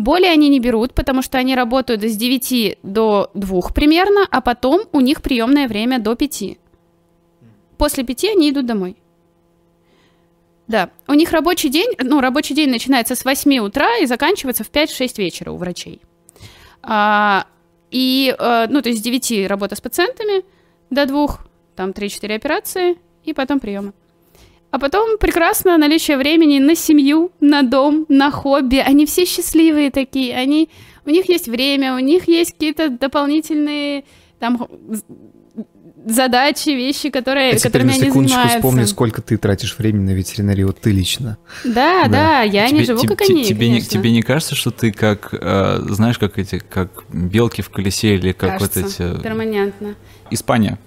Более они не берут, потому что они работают с 9 до 2 примерно, а потом у них приемное время до 5. После 5 они идут домой. Да, у них рабочий день, ну, рабочий день начинается с 8 утра и заканчивается в 5-6 вечера у врачей. А, и, э, ну, то есть с 9 работа с пациентами до 2, там 3-4 операции и потом приемы. А потом прекрасно наличие времени на семью, на дом, на хобби. Они все счастливые такие. Они, у них есть время, у них есть какие-то дополнительные там задачи, вещи, которые, А теперь которыми на они секундочку занимаются. вспомни, сколько ты тратишь времени на ветеринарию, вот ты лично. Да, да, Да. я не Тебе- живу тебе- как они, тебе, не, тебе не кажется, что ты как, э, знаешь, как эти, как белки в колесе или как Кажется, вот эти... перманентно. Испания,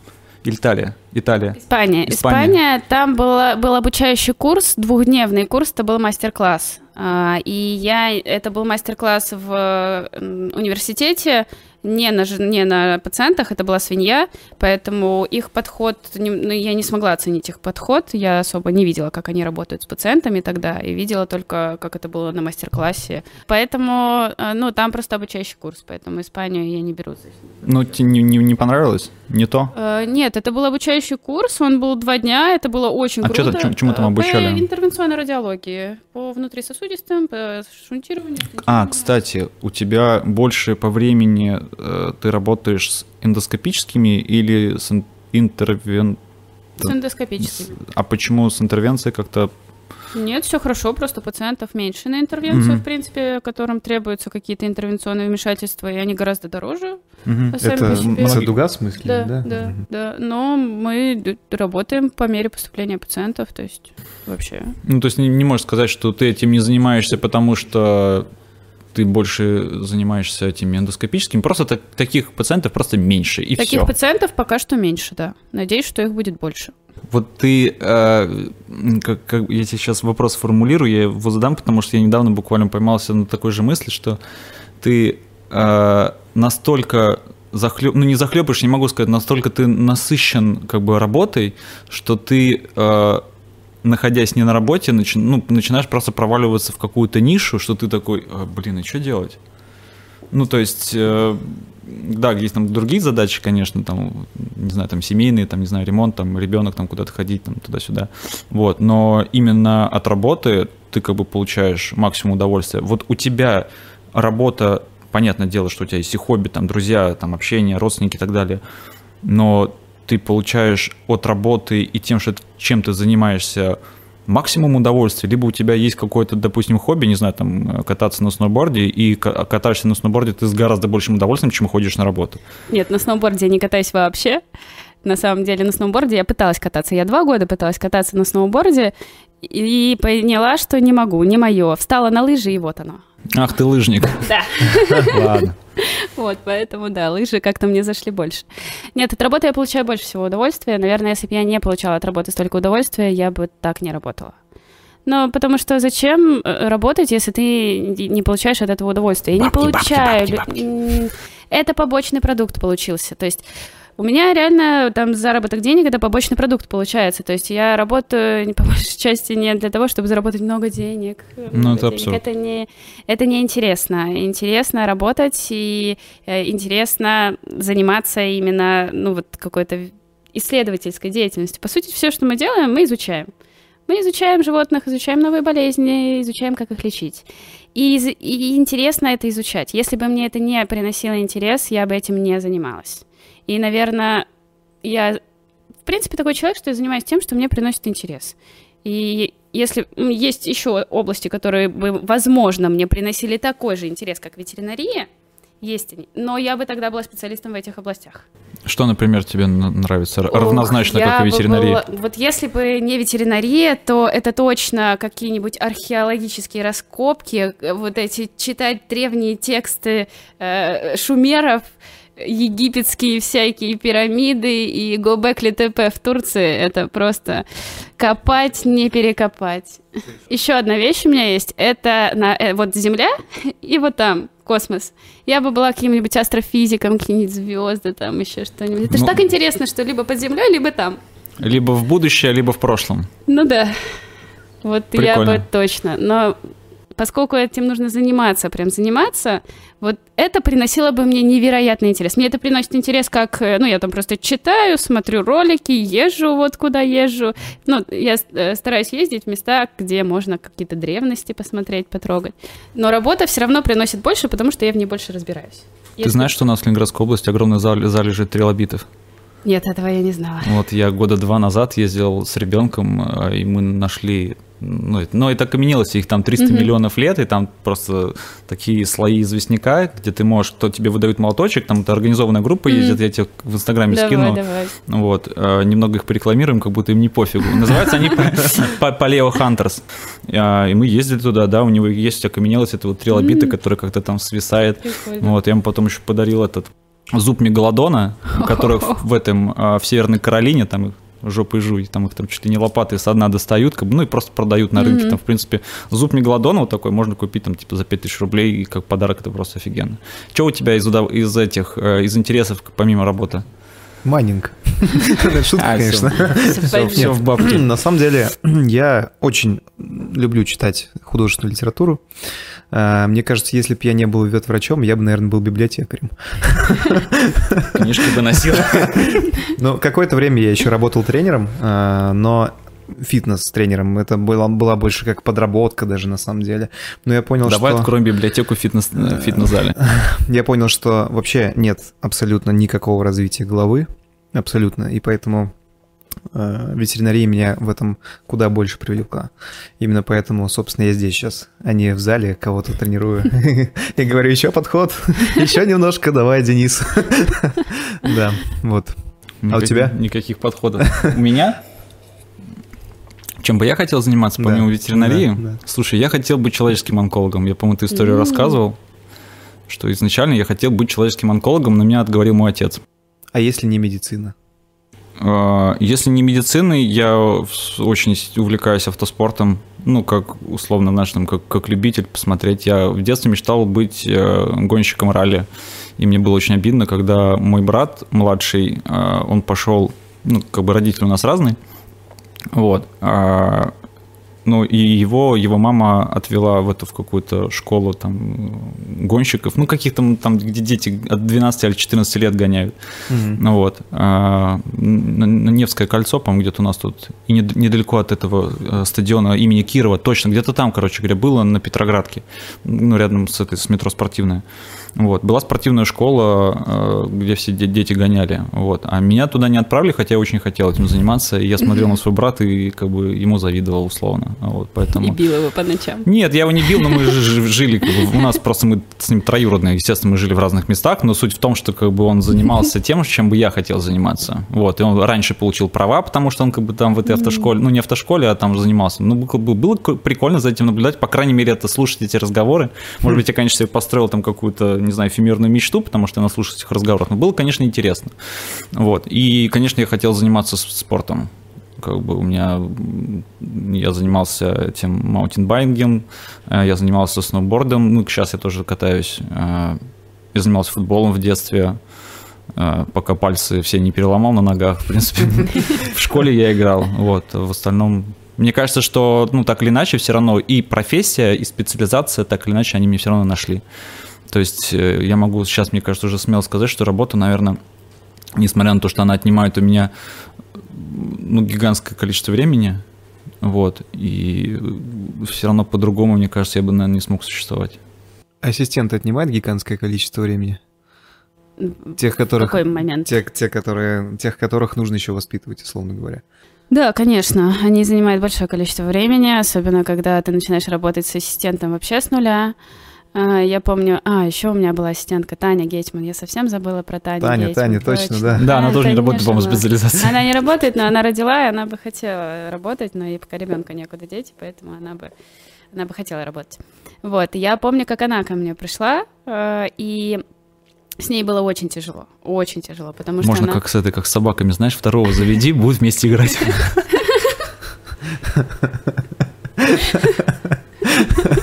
Италия, Италия. Испания. Испания. Испания, там была, был обучающий курс, двухдневный курс, это был мастер-класс. А, И я, это был мастер-класс в университете, не на, не на пациентах, это была свинья, поэтому их подход, ну, я не смогла оценить их подход, я особо не видела, как они работают с пациентами тогда, и видела только, как это было на мастер-классе. Поэтому, э, ну, там просто обучающий курс, поэтому Испанию я не беру. Ну, тебе не, не, не понравилось? Не то? Э, Нет, это был обучающий курс, он был два дня, это было очень А круто. чё-то- чему- чему там обучали? По интервенционной радиологии, по внутрисосудистым, по шунтированию. А, кстати, у тебя больше по времени э, ты работаешь с эндоскопическими или с ин- интервен... С эндоскопическим. А почему с интервенцией как-то... Нет, все хорошо, просто пациентов меньше на интервенцию, Мгм. в принципе, которым требуются какие-то интервенционные вмешательства, и они гораздо дороже. Сами Это Цедуга в смысле? Да, да? да, Мгм. да. Но мы работаем по мере поступления пациентов, то есть вообще. Ну, то есть не, не можешь сказать, что ты этим не занимаешься, потому что ты больше занимаешься этими эндоскопическими. Просто так- таких пациентов просто меньше, и Таких все. пациентов пока что меньше, да. Надеюсь, что их будет больше. Вот ты, э, как, как- я тебе сейчас вопрос формулирую, я его задам, потому что я недавно буквально поймался на такой же мысли, что ты э, настолько захлеб... ну не захлебываешь, не могу сказать, настолько ты насыщен как бы работой, что ты э, находясь не на работе, начи... ну, начинаешь просто проваливаться в какую-то нишу, что ты такой, а, блин, и что делать? Ну, то есть, э, да, есть там другие задачи, конечно, там, не знаю, там семейные, там, не знаю, ремонт, там, ребенок там куда-то ходить, там, туда-сюда. Вот, но именно от работы ты как бы получаешь максимум удовольствия. Вот у тебя работа, понятное дело, что у тебя есть и хобби, там, друзья, там, общение, родственники и так далее, но ты получаешь от работы и тем, что чем ты занимаешься, максимум удовольствия, либо у тебя есть какое-то, допустим, хобби, не знаю, там, кататься на сноуборде, и катаешься на сноуборде ты с гораздо большим удовольствием, чем ходишь на работу. Нет, на сноуборде я не катаюсь вообще. На самом деле на сноуборде я пыталась кататься. Я два года пыталась кататься на сноуборде и поняла, что не могу, не мое. Встала на лыжи, и вот оно. Ах ты лыжник. <laughs> Да. Ладно. Вот, поэтому, да, лыжи как-то мне зашли больше. Нет, от работы я получаю больше всего удовольствия. Наверное, если бы я не получала от работы столько удовольствия, я бы так не работала. Но потому что зачем э, работать, если ты не получаешь от этого удовольствия? Я бабки, не получаю. Бабки, бабки, бабки. Это побочный продукт получился. То есть у меня реально там заработок денег это побочный продукт получается. То есть я работаю <laughs> по большей части не для того, чтобы заработать много денег. Ну, это денег. абсурд. Это не, это не интересно. Интересно работать и э, интересно заниматься именно, ну, вот какой-то исследовательской деятельностью. По сути, все, что мы делаем, мы изучаем. Мы изучаем животных, изучаем новые болезни, изучаем, как их лечить. И, и интересно это изучать. Если бы мне это не приносило интерес, я бы этим не занималась. И, наверное, я, в принципе, такой человек, что я занимаюсь тем, что мне приносит интерес. И если есть еще области, которые бы, возможно, мне приносили такой же интерес, как ветеринария, есть они. Но я бы тогда была специалистом в этих областях. Что, например, тебе нравится равнозначно, Ох, как и ветеринария? Была... Вот если бы не ветеринария, то это точно какие-нибудь археологические раскопки, вот эти читать древние тексты э, шумеров, египетские всякие пирамиды и Гобекли ТП в Турции. Это просто копать, не перекопать. Еще одна вещь у меня есть. Это на, э, вот Земля и вот там космос. Я бы была каким-нибудь астрофизиком, какие-нибудь звезды, там еще что-нибудь. Это ну, же так интересно, что либо под землей, либо там. Либо в будущее, либо в прошлом. Ну да. Вот Прикольно. я бы точно. Но поскольку этим нужно заниматься, прям заниматься, вот это приносило бы мне невероятный интерес. Мне это приносит интерес, как, э, ну, я там просто читаю, смотрю ролики, езжу вот куда езжу. Ну, я э, стараюсь ездить в места, где можно какие-то древности посмотреть, потрогать. Но работа все равно приносит больше, потому что я в ней больше разбираюсь. Ты Если... знаешь, что у нас в Ленинградской области огромный зал, залежи трилобитов? Нет, этого я не знала. Вот я года два назад ездил с ребенком, э, и мы нашли ну, но это каменилось, их там 300 mm-hmm. миллионов лет, и там просто такие слои известняка, где ты можешь, кто тебе выдают молоточек, там это организованная группа ездит, я тебе в Инстаграме давай, скину. Давай. Вот, э, немного их порекламируем, как будто им не пофигу. Называются они Палео Хантерс. А, и мы ездили туда, да, у него есть окаменелость, это вот трилобиты, который как-то там свисает. Вот, я ему потом еще подарил этот зуб мегалодона, <laughs> которых в этом, э, в Северной Каролине, там жопой жуй, там их там чуть ли не лопаты со дна достают, как бы, ну и просто продают на рынке. Mm-hmm. Там, в принципе, зуб мегалодона вот такой можно купить там типа за 5000 рублей, и как подарок это просто офигенно. Что у тебя из, из этих, э, из интересов помимо работы? Майнинг. <laughs> Шутка, а, конечно. Все <laughs> в бабке. На самом деле, я очень люблю читать художественную литературу. А, мне кажется, если бы я не был ветврачом, я бы, наверное, был библиотекарем. <laughs> Книжки бы носил. Ну, какое-то время я еще работал тренером, а, но фитнес-тренером. Это была, была больше как подработка даже на самом деле. Но я понял, Давай что... Давай откроем библиотеку фитнес, э, фитнес-зале. Я понял, что вообще нет абсолютно никакого развития головы. Абсолютно. И поэтому э, ветеринария меня в этом куда больше привлекла. Именно поэтому, собственно, я здесь сейчас, а не в зале кого-то тренирую. <laughs> Я говорю, еще подход, <laughs> еще немножко, давай, Денис. <laughs> Да, вот. А у тебя? Никаких подходов. У меня? Чем бы я хотел заниматься, помимо ветеринарии? Слушай, я хотел быть человеческим онкологом. Я, по-моему, эту историю рассказывал, что изначально я хотел быть человеческим онкологом, но меня отговорил мой отец. А если не медицина? А, если не медицина, я очень увлекаюсь автоспортом, ну, как условно наш, там, как, как любитель посмотреть. Я в детстве мечтал быть э, гонщиком ралли. И мне было очень обидно, когда мой брат младший, он пошел, ну, как бы родители у нас разные, вот, ну, и его, его мама отвела в эту в какую-то школу там гонщиков, ну, каких-то там, где дети от 12 или 14 лет гоняют. Mm-hmm. Ну, вот. А, на Невское кольцо, по-моему, где-то у нас тут, и недалеко от этого э, стадиона имени Кирова, точно, где-то там, короче говоря, было на Петроградке, ну, рядом с этой, с метро спортивная. Вот. Была спортивная школа, э, где все дети гоняли. Вот. А меня туда не отправили, хотя я очень хотел этим заниматься. И я смотрел на свой брат и как бы ему завидовал условно. Вот, поэтому... И бил его по ночам? Нет, я его не бил, но мы жили, у нас просто мы с ним троюродные, естественно, мы жили в разных местах, но суть в том, что как бы он занимался тем, чем бы я хотел заниматься. Вот. И он раньше получил права, потому что он как бы там в этой автошколе, ну не автошколе, а там занимался. Ну, было прикольно за этим наблюдать, по крайней мере, это слушать эти разговоры. Может быть, я, конечно, себе построил там какую-то не знаю, эфемерную мечту, потому что я наслушался этих разговоров, но было, конечно, интересно. Вот. И, конечно, я хотел заниматься спортом. Как бы у меня я занимался этим mountain biking ом, э, я занимался сноубордом, ну, сейчас я тоже катаюсь. Э, я занимался футболом в детстве, э, пока пальцы все не переломал на ногах, в принципе. В школе я играл, вот, в остальном мне кажется, что, ну, так или иначе, все равно и профессия, и специализация, так или иначе, они мне все равно нашли. То есть э, я могу сейчас, мне кажется, уже смело сказать, что работа, наверное, несмотря на то, что она отнимает у меня ну, гигантское количество времени, вот, и все равно по-другому, мне кажется, я бы, наверное, не смог существовать. Ассистент отнимает гигантское количество времени? Тех, которых, В какой момент? Тех, те, которые, тех, которых нужно еще воспитывать, условно говоря. Да, конечно, они занимают большое количество времени, особенно когда ты начинаешь работать с ассистентом вообще с нуля. А, я помню, а, еще у меня была ассистентка Таня Гетман. Я совсем забыла про Таню Таня, Гетман. Таня, точно, да. Да, она тоже не работает, по-моему, специализацией. Она не работает, но она родила, и она бы хотела работать, но ей пока ребенка некуда деть, поэтому она бы, она бы хотела работать. Вот, я помню, как она ко мне пришла, э, и с ней было очень тяжело, очень тяжело, потому что Можно она... как с этой, как с собаками, знаешь, второго заведи, будут вместе играть. <laughs> <laughs>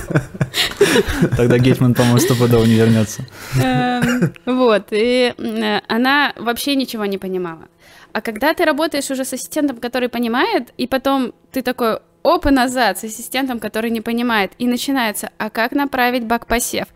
<laughs> Тогда Гетман, по-моему, стопудово не вернется. Эм, вот, и э, она вообще ничего не понимала. А когда ты работаешь уже с ассистентом, который понимает, и потом ты такой, опа, назад, с ассистентом, который не понимает, и начинается, а как направить бак-посев?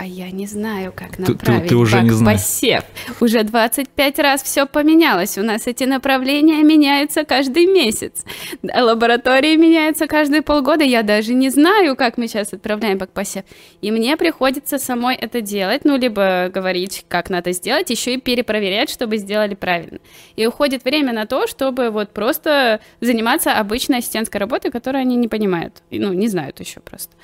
А я не знаю, как направить ты, ты, ты уже не знаешь. посев. Уже 25 раз все поменялось. У нас эти направления меняются каждый месяц. Лаборатории меняются каждые полгода. Я даже не знаю, как мы сейчас отправляем бак посев. И мне приходится самой это делать, ну, либо говорить, как надо сделать, еще и перепроверять, чтобы сделали правильно. И уходит время на то, чтобы вот просто заниматься обычной ассистентской работой, которую они не понимают. Ну, не знают еще просто.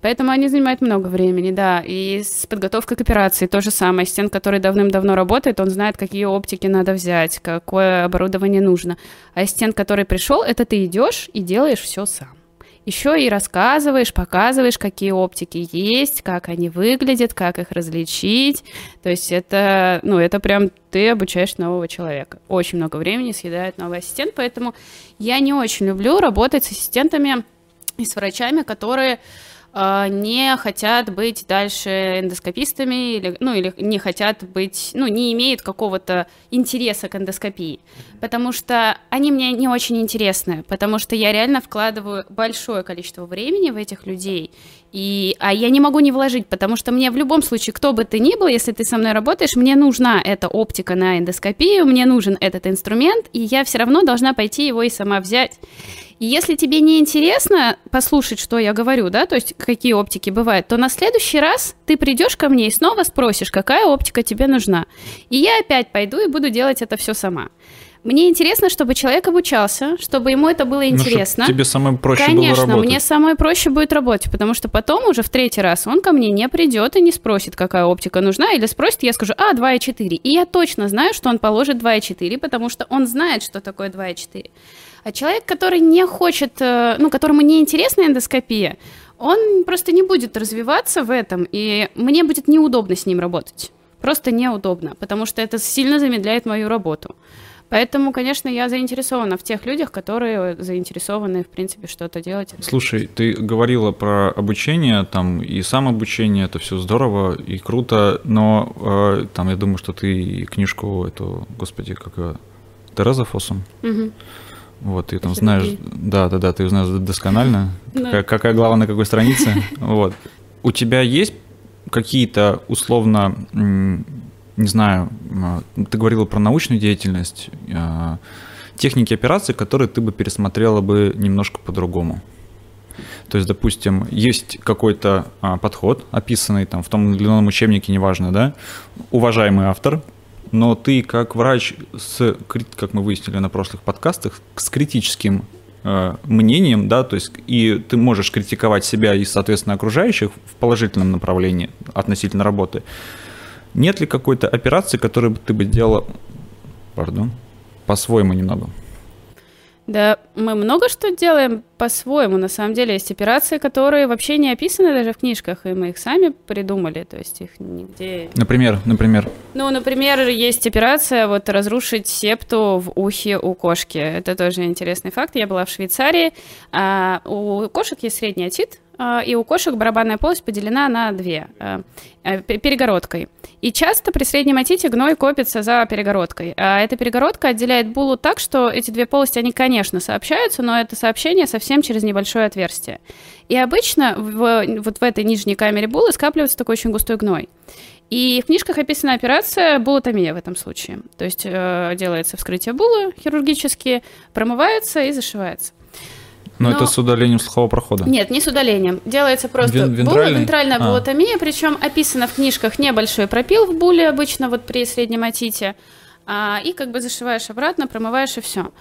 Поэтому они занимают много времени, да. И с подготовкой к операции то же самое. Ассистент, который давным-давно работает, он знает, какие оптики надо взять, какое оборудование нужно. А ассистент, который пришел, это ты идешь и делаешь все сам. Еще и рассказываешь, показываешь, какие оптики есть, как они выглядят, как их различить. То есть это, ну, это прям ты обучаешь нового человека. Очень много времени съедает новый ассистент, поэтому я не очень люблю работать с ассистентами и с врачами, которые не хотят быть дальше эндоскопистами или, ну, или не хотят быть, ну, не имеют какого-то интереса к эндоскопии, потому что они мне не очень интересны, потому что я реально вкладываю большое количество времени в этих людей, и, а я не могу не вложить, потому что мне в любом случае, кто бы ты ни был, если ты со мной работаешь, мне нужна эта оптика на эндоскопию, мне нужен этот инструмент, и я все равно должна пойти его и сама взять. И если тебе не интересно послушать, что я говорю, да, то есть какие оптики бывают, то на следующий раз ты придешь ко мне и снова спросишь, какая оптика тебе нужна. И я опять пойду и буду делать это все сама. Мне интересно, чтобы человек обучался, чтобы ему это было ну, интересно. Ну, тебе самое проще Конечно, было работать. мне самое проще будет работать, потому что потом уже в третий раз он ко мне не придет и не спросит, какая оптика нужна, или спросит, я скажу, а, 2,4. И я точно знаю, что он положит 2,4, потому что он знает, что такое 2,4. А человек, который не хочет, э, ну, которому не интересна эндоскопия, он просто не будет развиваться в этом, и мне будет неудобно с ним работать. Просто неудобно, потому что это сильно замедляет мою работу. Поэтому, конечно, я заинтересована в тех людях, которые заинтересованы, в принципе, что-то делать. Слушай, ты говорила про обучение, там и самообучение, это все здорово и круто, но э, там я думаю, что ты книжку эту, господи, как ее, Тереза Фосум. Угу. Вот, ты там знаешь, да, да, да, ты знаешь досконально, <laughs> какая, какая глава на какой странице. <laughs> Вот. У тебя есть какие-то условно не знаю, ты говорила про научную деятельность, а, техники операции, которые ты бы пересмотрела бы немножко по-другому. То есть, допустим, есть какой-то а, подход, описанный там в том или ином учебнике, неважно, да, уважаемый автор, но ты как врач с, как мы выяснили на прошлых подкастах, с критическим мнением, да, то есть и ты можешь критиковать себя и, соответственно, окружающих в положительном направлении относительно работы, нет ли какой-то операции, которую ты бы делала, пардон, по-своему немного? Да, мы много что делаем по-своему. На самом деле есть операции, которые вообще не описаны даже в книжках, и мы их сами придумали, то есть их нигде... Например, например? Ну, например, есть операция вот разрушить септу в ухе у кошки. Это тоже интересный факт. Я была в Швейцарии. А у кошек есть средний отит, и у кошек барабанная полость поделена на две а, а, перегородкой. И часто при среднем отите гной копится за перегородкой. А эта перегородка отделяет булу так, что эти две полости, они, конечно, сообщаются, но это сообщение совсем через небольшое отверстие. И обычно в, вот в этой нижней камере булы скапливается такой очень густой гной. И в книжках описана операция булотомия в этом случае. То есть э, делается вскрытие булы хирургически, промывается и зашивается. Но, Но это с удалением слухового прохода? Нет, не с удалением. Делается просто Вен- була, вентральная а. булотомия, причем описано в книжках небольшой пропил в буле обычно вот при среднем отите, а, и как бы зашиваешь обратно, промываешь и все.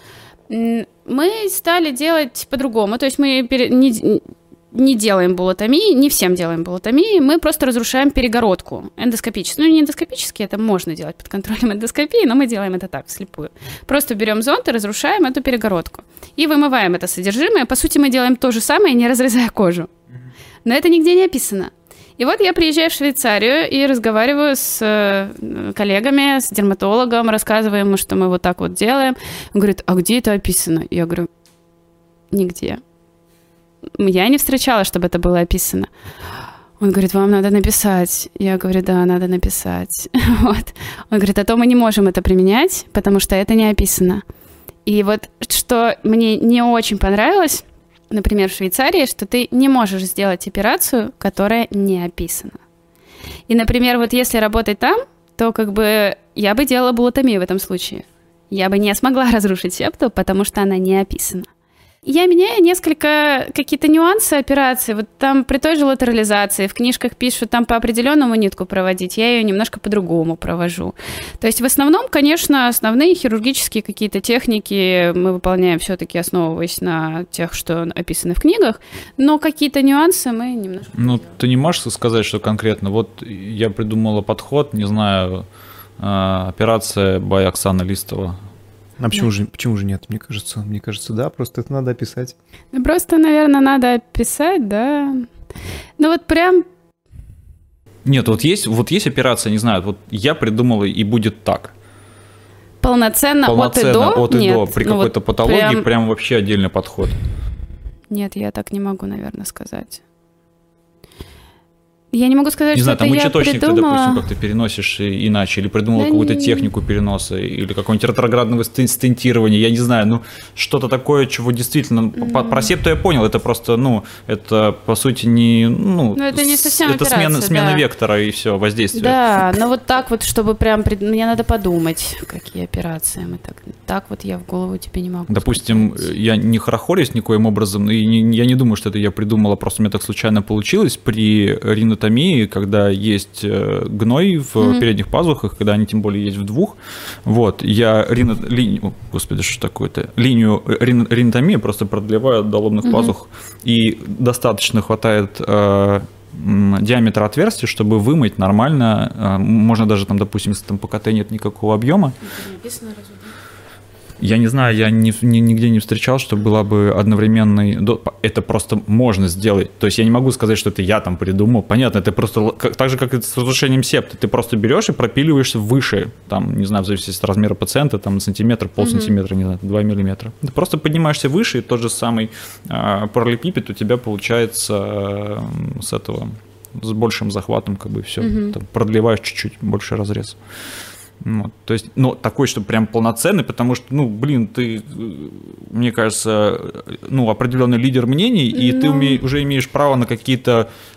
Мы стали делать по-другому, то есть мы пере... не, не делаем булотомии, не всем делаем булотомии, мы просто разрушаем перегородку эндоскопически. Ну, не эндоскопически, это можно делать под контролем эндоскопии, но мы делаем это так, вслепую. Просто берем зонт и разрушаем эту перегородку. И вымываем это содержимое. По сути, мы делаем то же самое, не разрезая кожу. Но это нигде не описано. И вот я приезжаю в Швейцарию и разговариваю с э, коллегами, с дерматологом, рассказываю ему, что мы вот так вот делаем. Он говорит, а где это описано? Я говорю, нигде я не встречала, чтобы это было описано. Он говорит, вам надо написать. Я говорю, да, надо написать. <laughs> вот. Он говорит, а то мы не можем это применять, потому что это не описано. И вот что мне не очень понравилось, например, в Швейцарии, что ты не можешь сделать операцию, которая не описана. И, например, вот если работать там, то как бы я бы делала булотомию в этом случае. Я бы не смогла <laughs> разрушить септу, потому что она не описана. Я меняю несколько какие-то нюансы операции. Вот там при той же латерализации в книжках пишут там по определенному нитку проводить, я ее немножко по-другому провожу. То есть в основном, конечно, основные хирургические какие-то техники мы выполняем все-таки основываясь на тех, что описаны в книгах, но какие-то нюансы мы немножко... Ну, ты не можешь сказать, что конкретно, вот я придумала подход, не знаю, а, операция by Оксана Листова а почему, да. же, почему же нет? Мне кажется, мне кажется, да, просто это надо описать. Ну, просто, наверное, надо описать, да. Ну вот прям... Нет, вот есть, вот есть операция, не знаю, вот я придумала и будет так. Полноценно, Полноценно от и до? От и нет. до. При ну какой-то вот патологии прям... прям вообще отдельный подход. Нет, я так не могу, наверное, сказать. Я не могу сказать, не что знаю, там это я придумала... ты, допустим, как ты переносишь иначе, или придумала да какую-то не... технику переноса, или какое-нибудь ретроградного стентирования, я не знаю, ну, что-то такое, чего действительно... Mm. Про септу я понял, это просто, ну, это, по сути, не... Ну, но это не совсем Это операция, смена, смена да. вектора и все, воздействие. Да, но вот так вот, чтобы прям... Мне надо подумать, какие операции мы так... Так вот я в голову тебе не могу Допустим, сказать. я не хорохорюсь никоим образом, и не, я не думаю, что это я придумала, просто мне так случайно получилось при рино анатомии, когда есть э, гной в mm-hmm. передних пазухах, когда они тем более есть в двух. Вот, я рино, линию, господи, что такое-то, линию рин, ринотомии просто продлеваю до лобных mm-hmm. пазух, и достаточно хватает э, диаметра отверстия, чтобы вымыть нормально. Э, можно даже там, допустим, если там по КТ нет никакого объема. Я не знаю, я ни, ни, нигде не встречал, что была бы одновременной... Это просто можно сделать. То есть я не могу сказать, что это я там придумал. Понятно, это просто так же, как и с разрушением септа. Ты просто берешь и пропиливаешься выше. Там, не знаю, в зависимости от размера пациента, там сантиметр, пол сантиметра, не знаю, 2 миллиметра. Ты просто поднимаешься выше, и тот же самый э, параллелепипед у тебя получается э, с этого с большим захватом, как бы все. Угу. Там, продлеваешь чуть-чуть больше разрез. Вот, то есть, но такой, что прям полноценный, потому что, ну, блин, ты, мне кажется, ну, определенный лидер мнений, и ну... ты уме, уже имеешь право на какие-то Э,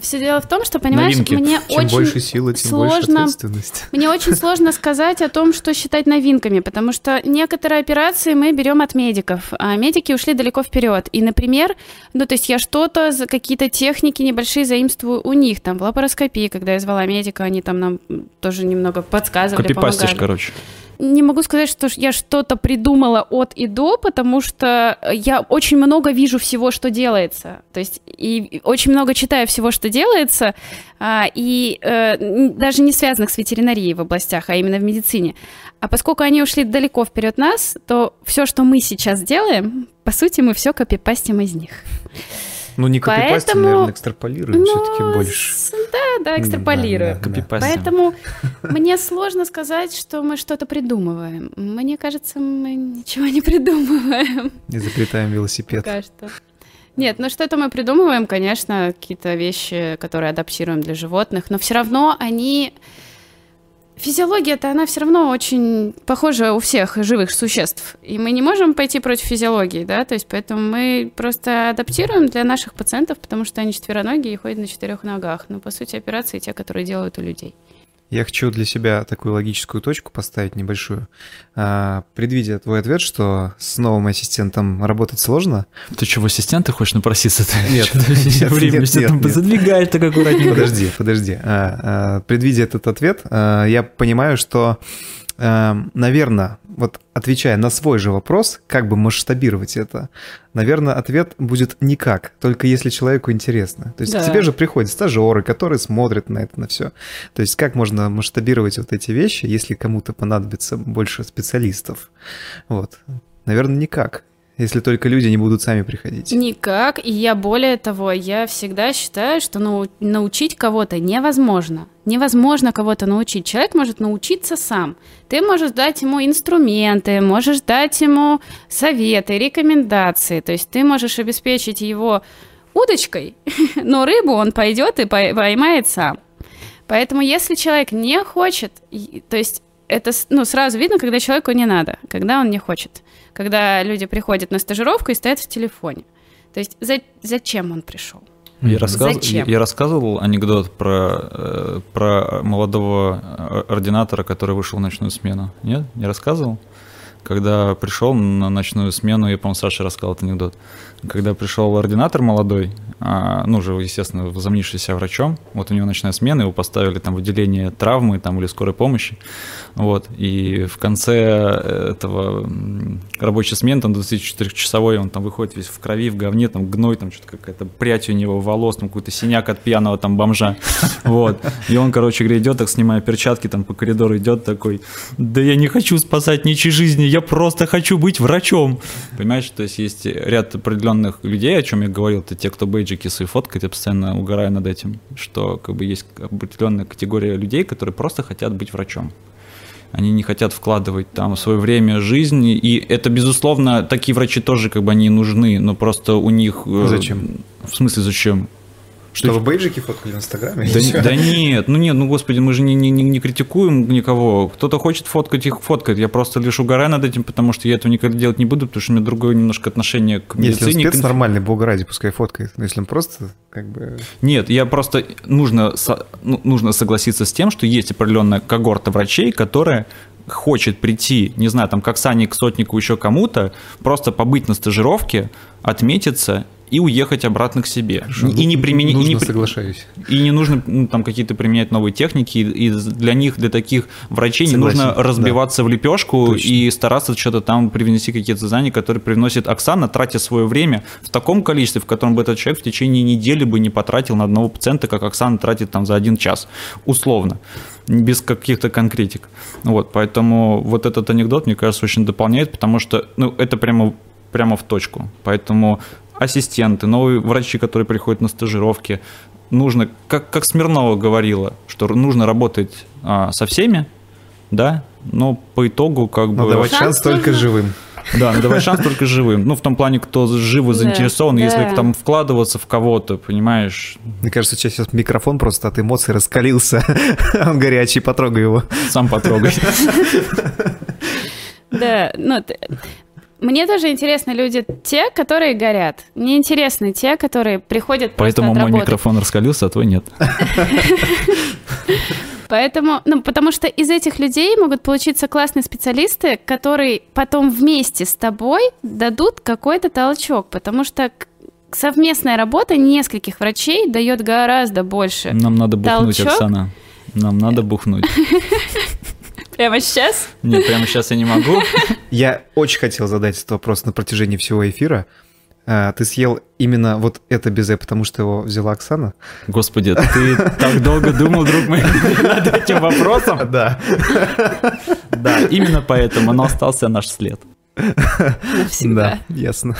Все дело в том, что, понимаешь, новинки. мне Чем очень больше силы, тем сложно, больше ответственность. <laughs> Мне очень сложно сказать о том, что считать новинками, потому что некоторые операции мы берем от медиков, а медики ушли далеко вперед. И, например, ну, то есть я что-то, какие-то техники небольшие заимствую у них, там, в лапароскопии, когда я звала медика, они там нам тоже немного подсказывали, Копипастишь, помогали. короче не могу сказать, что я что-то придумала от и до, потому что я очень много вижу всего, что делается. То есть и очень много читаю всего, что делается, а, и э, даже не связанных с ветеринарией в областях, а именно в медицине. А поскольку они ушли далеко вперед нас, то все, что мы сейчас делаем, по сути, мы все копипастим из них. Ну, не копипастим, Поэтому... наверное, экстраполируем ну, все-таки больше. Да, да, экстраполируем. Да, да, да. Поэтому <laughs> мне сложно сказать, что мы что-то придумываем. Мне кажется, мы ничего не придумываем. Не заплетаем велосипед. Пока что. Нет, ну что-то мы придумываем, конечно, какие-то вещи, которые адаптируем для животных, но все равно они Физиология-то, она все равно очень похожа у всех живых существ. И мы не можем пойти против физиологии, да, то есть поэтому мы просто адаптируем для наших пациентов, потому что они четвероногие и ходят на четырех ногах. Но, по сути, операции те, которые делают у людей. Я хочу для себя такую логическую точку поставить небольшую. А, предвидя твой ответ, что с новым ассистентом работать сложно. Ты что, в ассистента хочешь напроситься? Нет, нет, <laughs> время нет, нет, нет. задвигаешь так аккуратненько. Подожди, подожди. А, а, предвидя этот ответ, а, я понимаю, что наверное, вот отвечая на свой же вопрос, как бы масштабировать это, наверное, ответ будет никак, только если человеку интересно. То есть да. к тебе же приходят стажеры, которые смотрят на это, на все. То есть как можно масштабировать вот эти вещи, если кому-то понадобится больше специалистов? Вот. Наверное, никак если только люди не будут сами приходить. Никак. И я более того, я всегда считаю, что нау- научить кого-то невозможно. Невозможно кого-то научить. Человек может научиться сам. Ты можешь дать ему инструменты, можешь дать ему советы, рекомендации. То есть ты можешь обеспечить его удочкой, <laughs> но рыбу он пойдет и поймает сам. Поэтому если человек не хочет, то есть это ну, сразу видно, когда человеку не надо, когда он не хочет когда люди приходят на стажировку и стоят в телефоне. То есть за, зачем он пришел? Я, рассказ... Зачем? я рассказывал анекдот про, э, про молодого э, ординатора, который вышел в ночную смену. Нет? Не рассказывал? Когда пришел на ночную смену, я, по-моему, Саша рассказал этот анекдот. Когда пришел ординатор молодой, ну, уже, естественно, возомнившийся врачом, вот у него ночная смена, его поставили там в отделение травмы там, или скорой помощи, вот, и в конце этого рабочей смены, там 24-часовой, он там выходит весь в крови, в говне, там гной, там что-то какая-то прядь у него волос, там какой-то синяк от пьяного там бомжа, <laughs> вот, и он, короче говоря, идет, так снимая перчатки, там по коридору идет такой, да я не хочу спасать ничьи жизни, я просто хочу быть врачом, понимаешь, то есть есть ряд определенных людей, о чем я говорил, это те, кто бейджи бейджики свои фоткать, я постоянно угораю над этим, что как бы есть определенная категория людей, которые просто хотят быть врачом. Они не хотят вкладывать там свое время, жизнь, и это, безусловно, такие врачи тоже как бы они нужны, но просто у них... Э, зачем? В смысле зачем? Что, вы бейджики фоткали в Инстаграме? Да, да нет, ну нет, ну господи, мы же не, не, не критикуем никого. Кто-то хочет фоткать, их фоткает. Я просто лишь угораю над этим, потому что я этого никогда делать не буду, потому что у меня другое немножко отношение к медицине. Если он спец нормальный, бога ради, пускай фоткает. Но если он просто как бы... Нет, я просто... Нужно, ну, нужно согласиться с тем, что есть определенная когорта врачей, которая хочет прийти, не знаю, там, как Сане, к сотнику, еще кому-то, просто побыть на стажировке, отметиться и уехать обратно к себе. Хорошо, и не применить... Нужно, и не, соглашаюсь. и не нужно ну, там какие-то применять новые техники, и для них, для таких врачей не Согласен, нужно да. разбиваться в лепешку Точно. и стараться что-то там привнести какие-то знания, которые привносит Оксана, тратя свое время в таком количестве, в котором бы этот человек в течение недели бы не потратил на одного пациента, как Оксана тратит там за один час, условно, без каких-то конкретик. Вот, поэтому вот этот анекдот, мне кажется, очень дополняет, потому что, ну, это прямо, прямо в точку. Поэтому ассистенты, новые врачи, которые приходят на стажировки, нужно, как, как Смирнова говорила, что нужно работать а, со всеми, да, но по итогу как Но бы... давать Шанс шанс только нужно. живым. Да, давать шанс только живым. Ну, в том плане, кто живо Да, заинтересован, если да. там вкладываться в кого-то, понимаешь, Мне кажется, сейчас сейчас микрофон просто от эмоций раскалился. <laughs> Он горячий, потрогай его. сам потрогай. <laughs> Да, ну, мне тоже интересны люди те, которые горят. Мне интересны те, которые приходят Поэтому мой микрофон раскалился, а твой нет. <laughs> Поэтому, ну, потому что из этих людей могут получиться классные специалисты, которые потом вместе с тобой дадут какой-то толчок, потому что совместная работа нескольких врачей дает гораздо больше. Нам надо бухнуть, Толчок? Оксана. Нам надо бухнуть. <laughs> Прямо сейчас? Нет, прямо сейчас я не могу. <laughs> Я очень хотел задать этот вопрос на протяжении всего эфира. А, Ты съел именно вот это безе, потому что его взяла Оксана? Господи, ты так долго думал, друг мой, <laughs> над этим вопросом? Да. <laughs> Да, именно поэтому, но остался наш след. Навсегда. Да, ясно.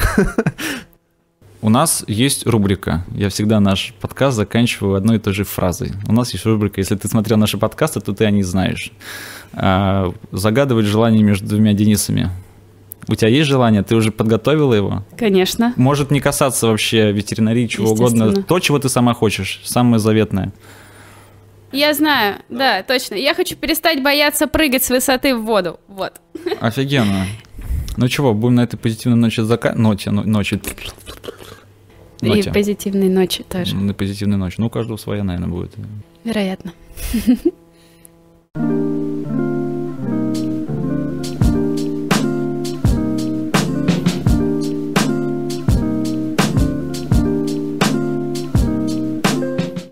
У нас есть рубрика. Я всегда наш подкаст заканчиваю одной и той же фразой. У нас есть рубрика, если ты смотрел наши подкасты, то ты о них знаешь. А, Загадывать желание между двумя Денисами. У тебя есть желание? Ты уже подготовила его? Конечно. Может не касаться вообще ветеринарии, чего угодно. То, чего ты сама хочешь, самое заветное. Я знаю, да, точно. Я хочу перестать бояться прыгать с высоты в воду. Вот. Офигенно. Ну чего, будем на этой позитивной ночи зака... Ноте, но- ночи. И Ноте. позитивной ночи тоже. На позитивной ночи. Ну, у каждого своя, наверное, будет. Вероятно. <laughs>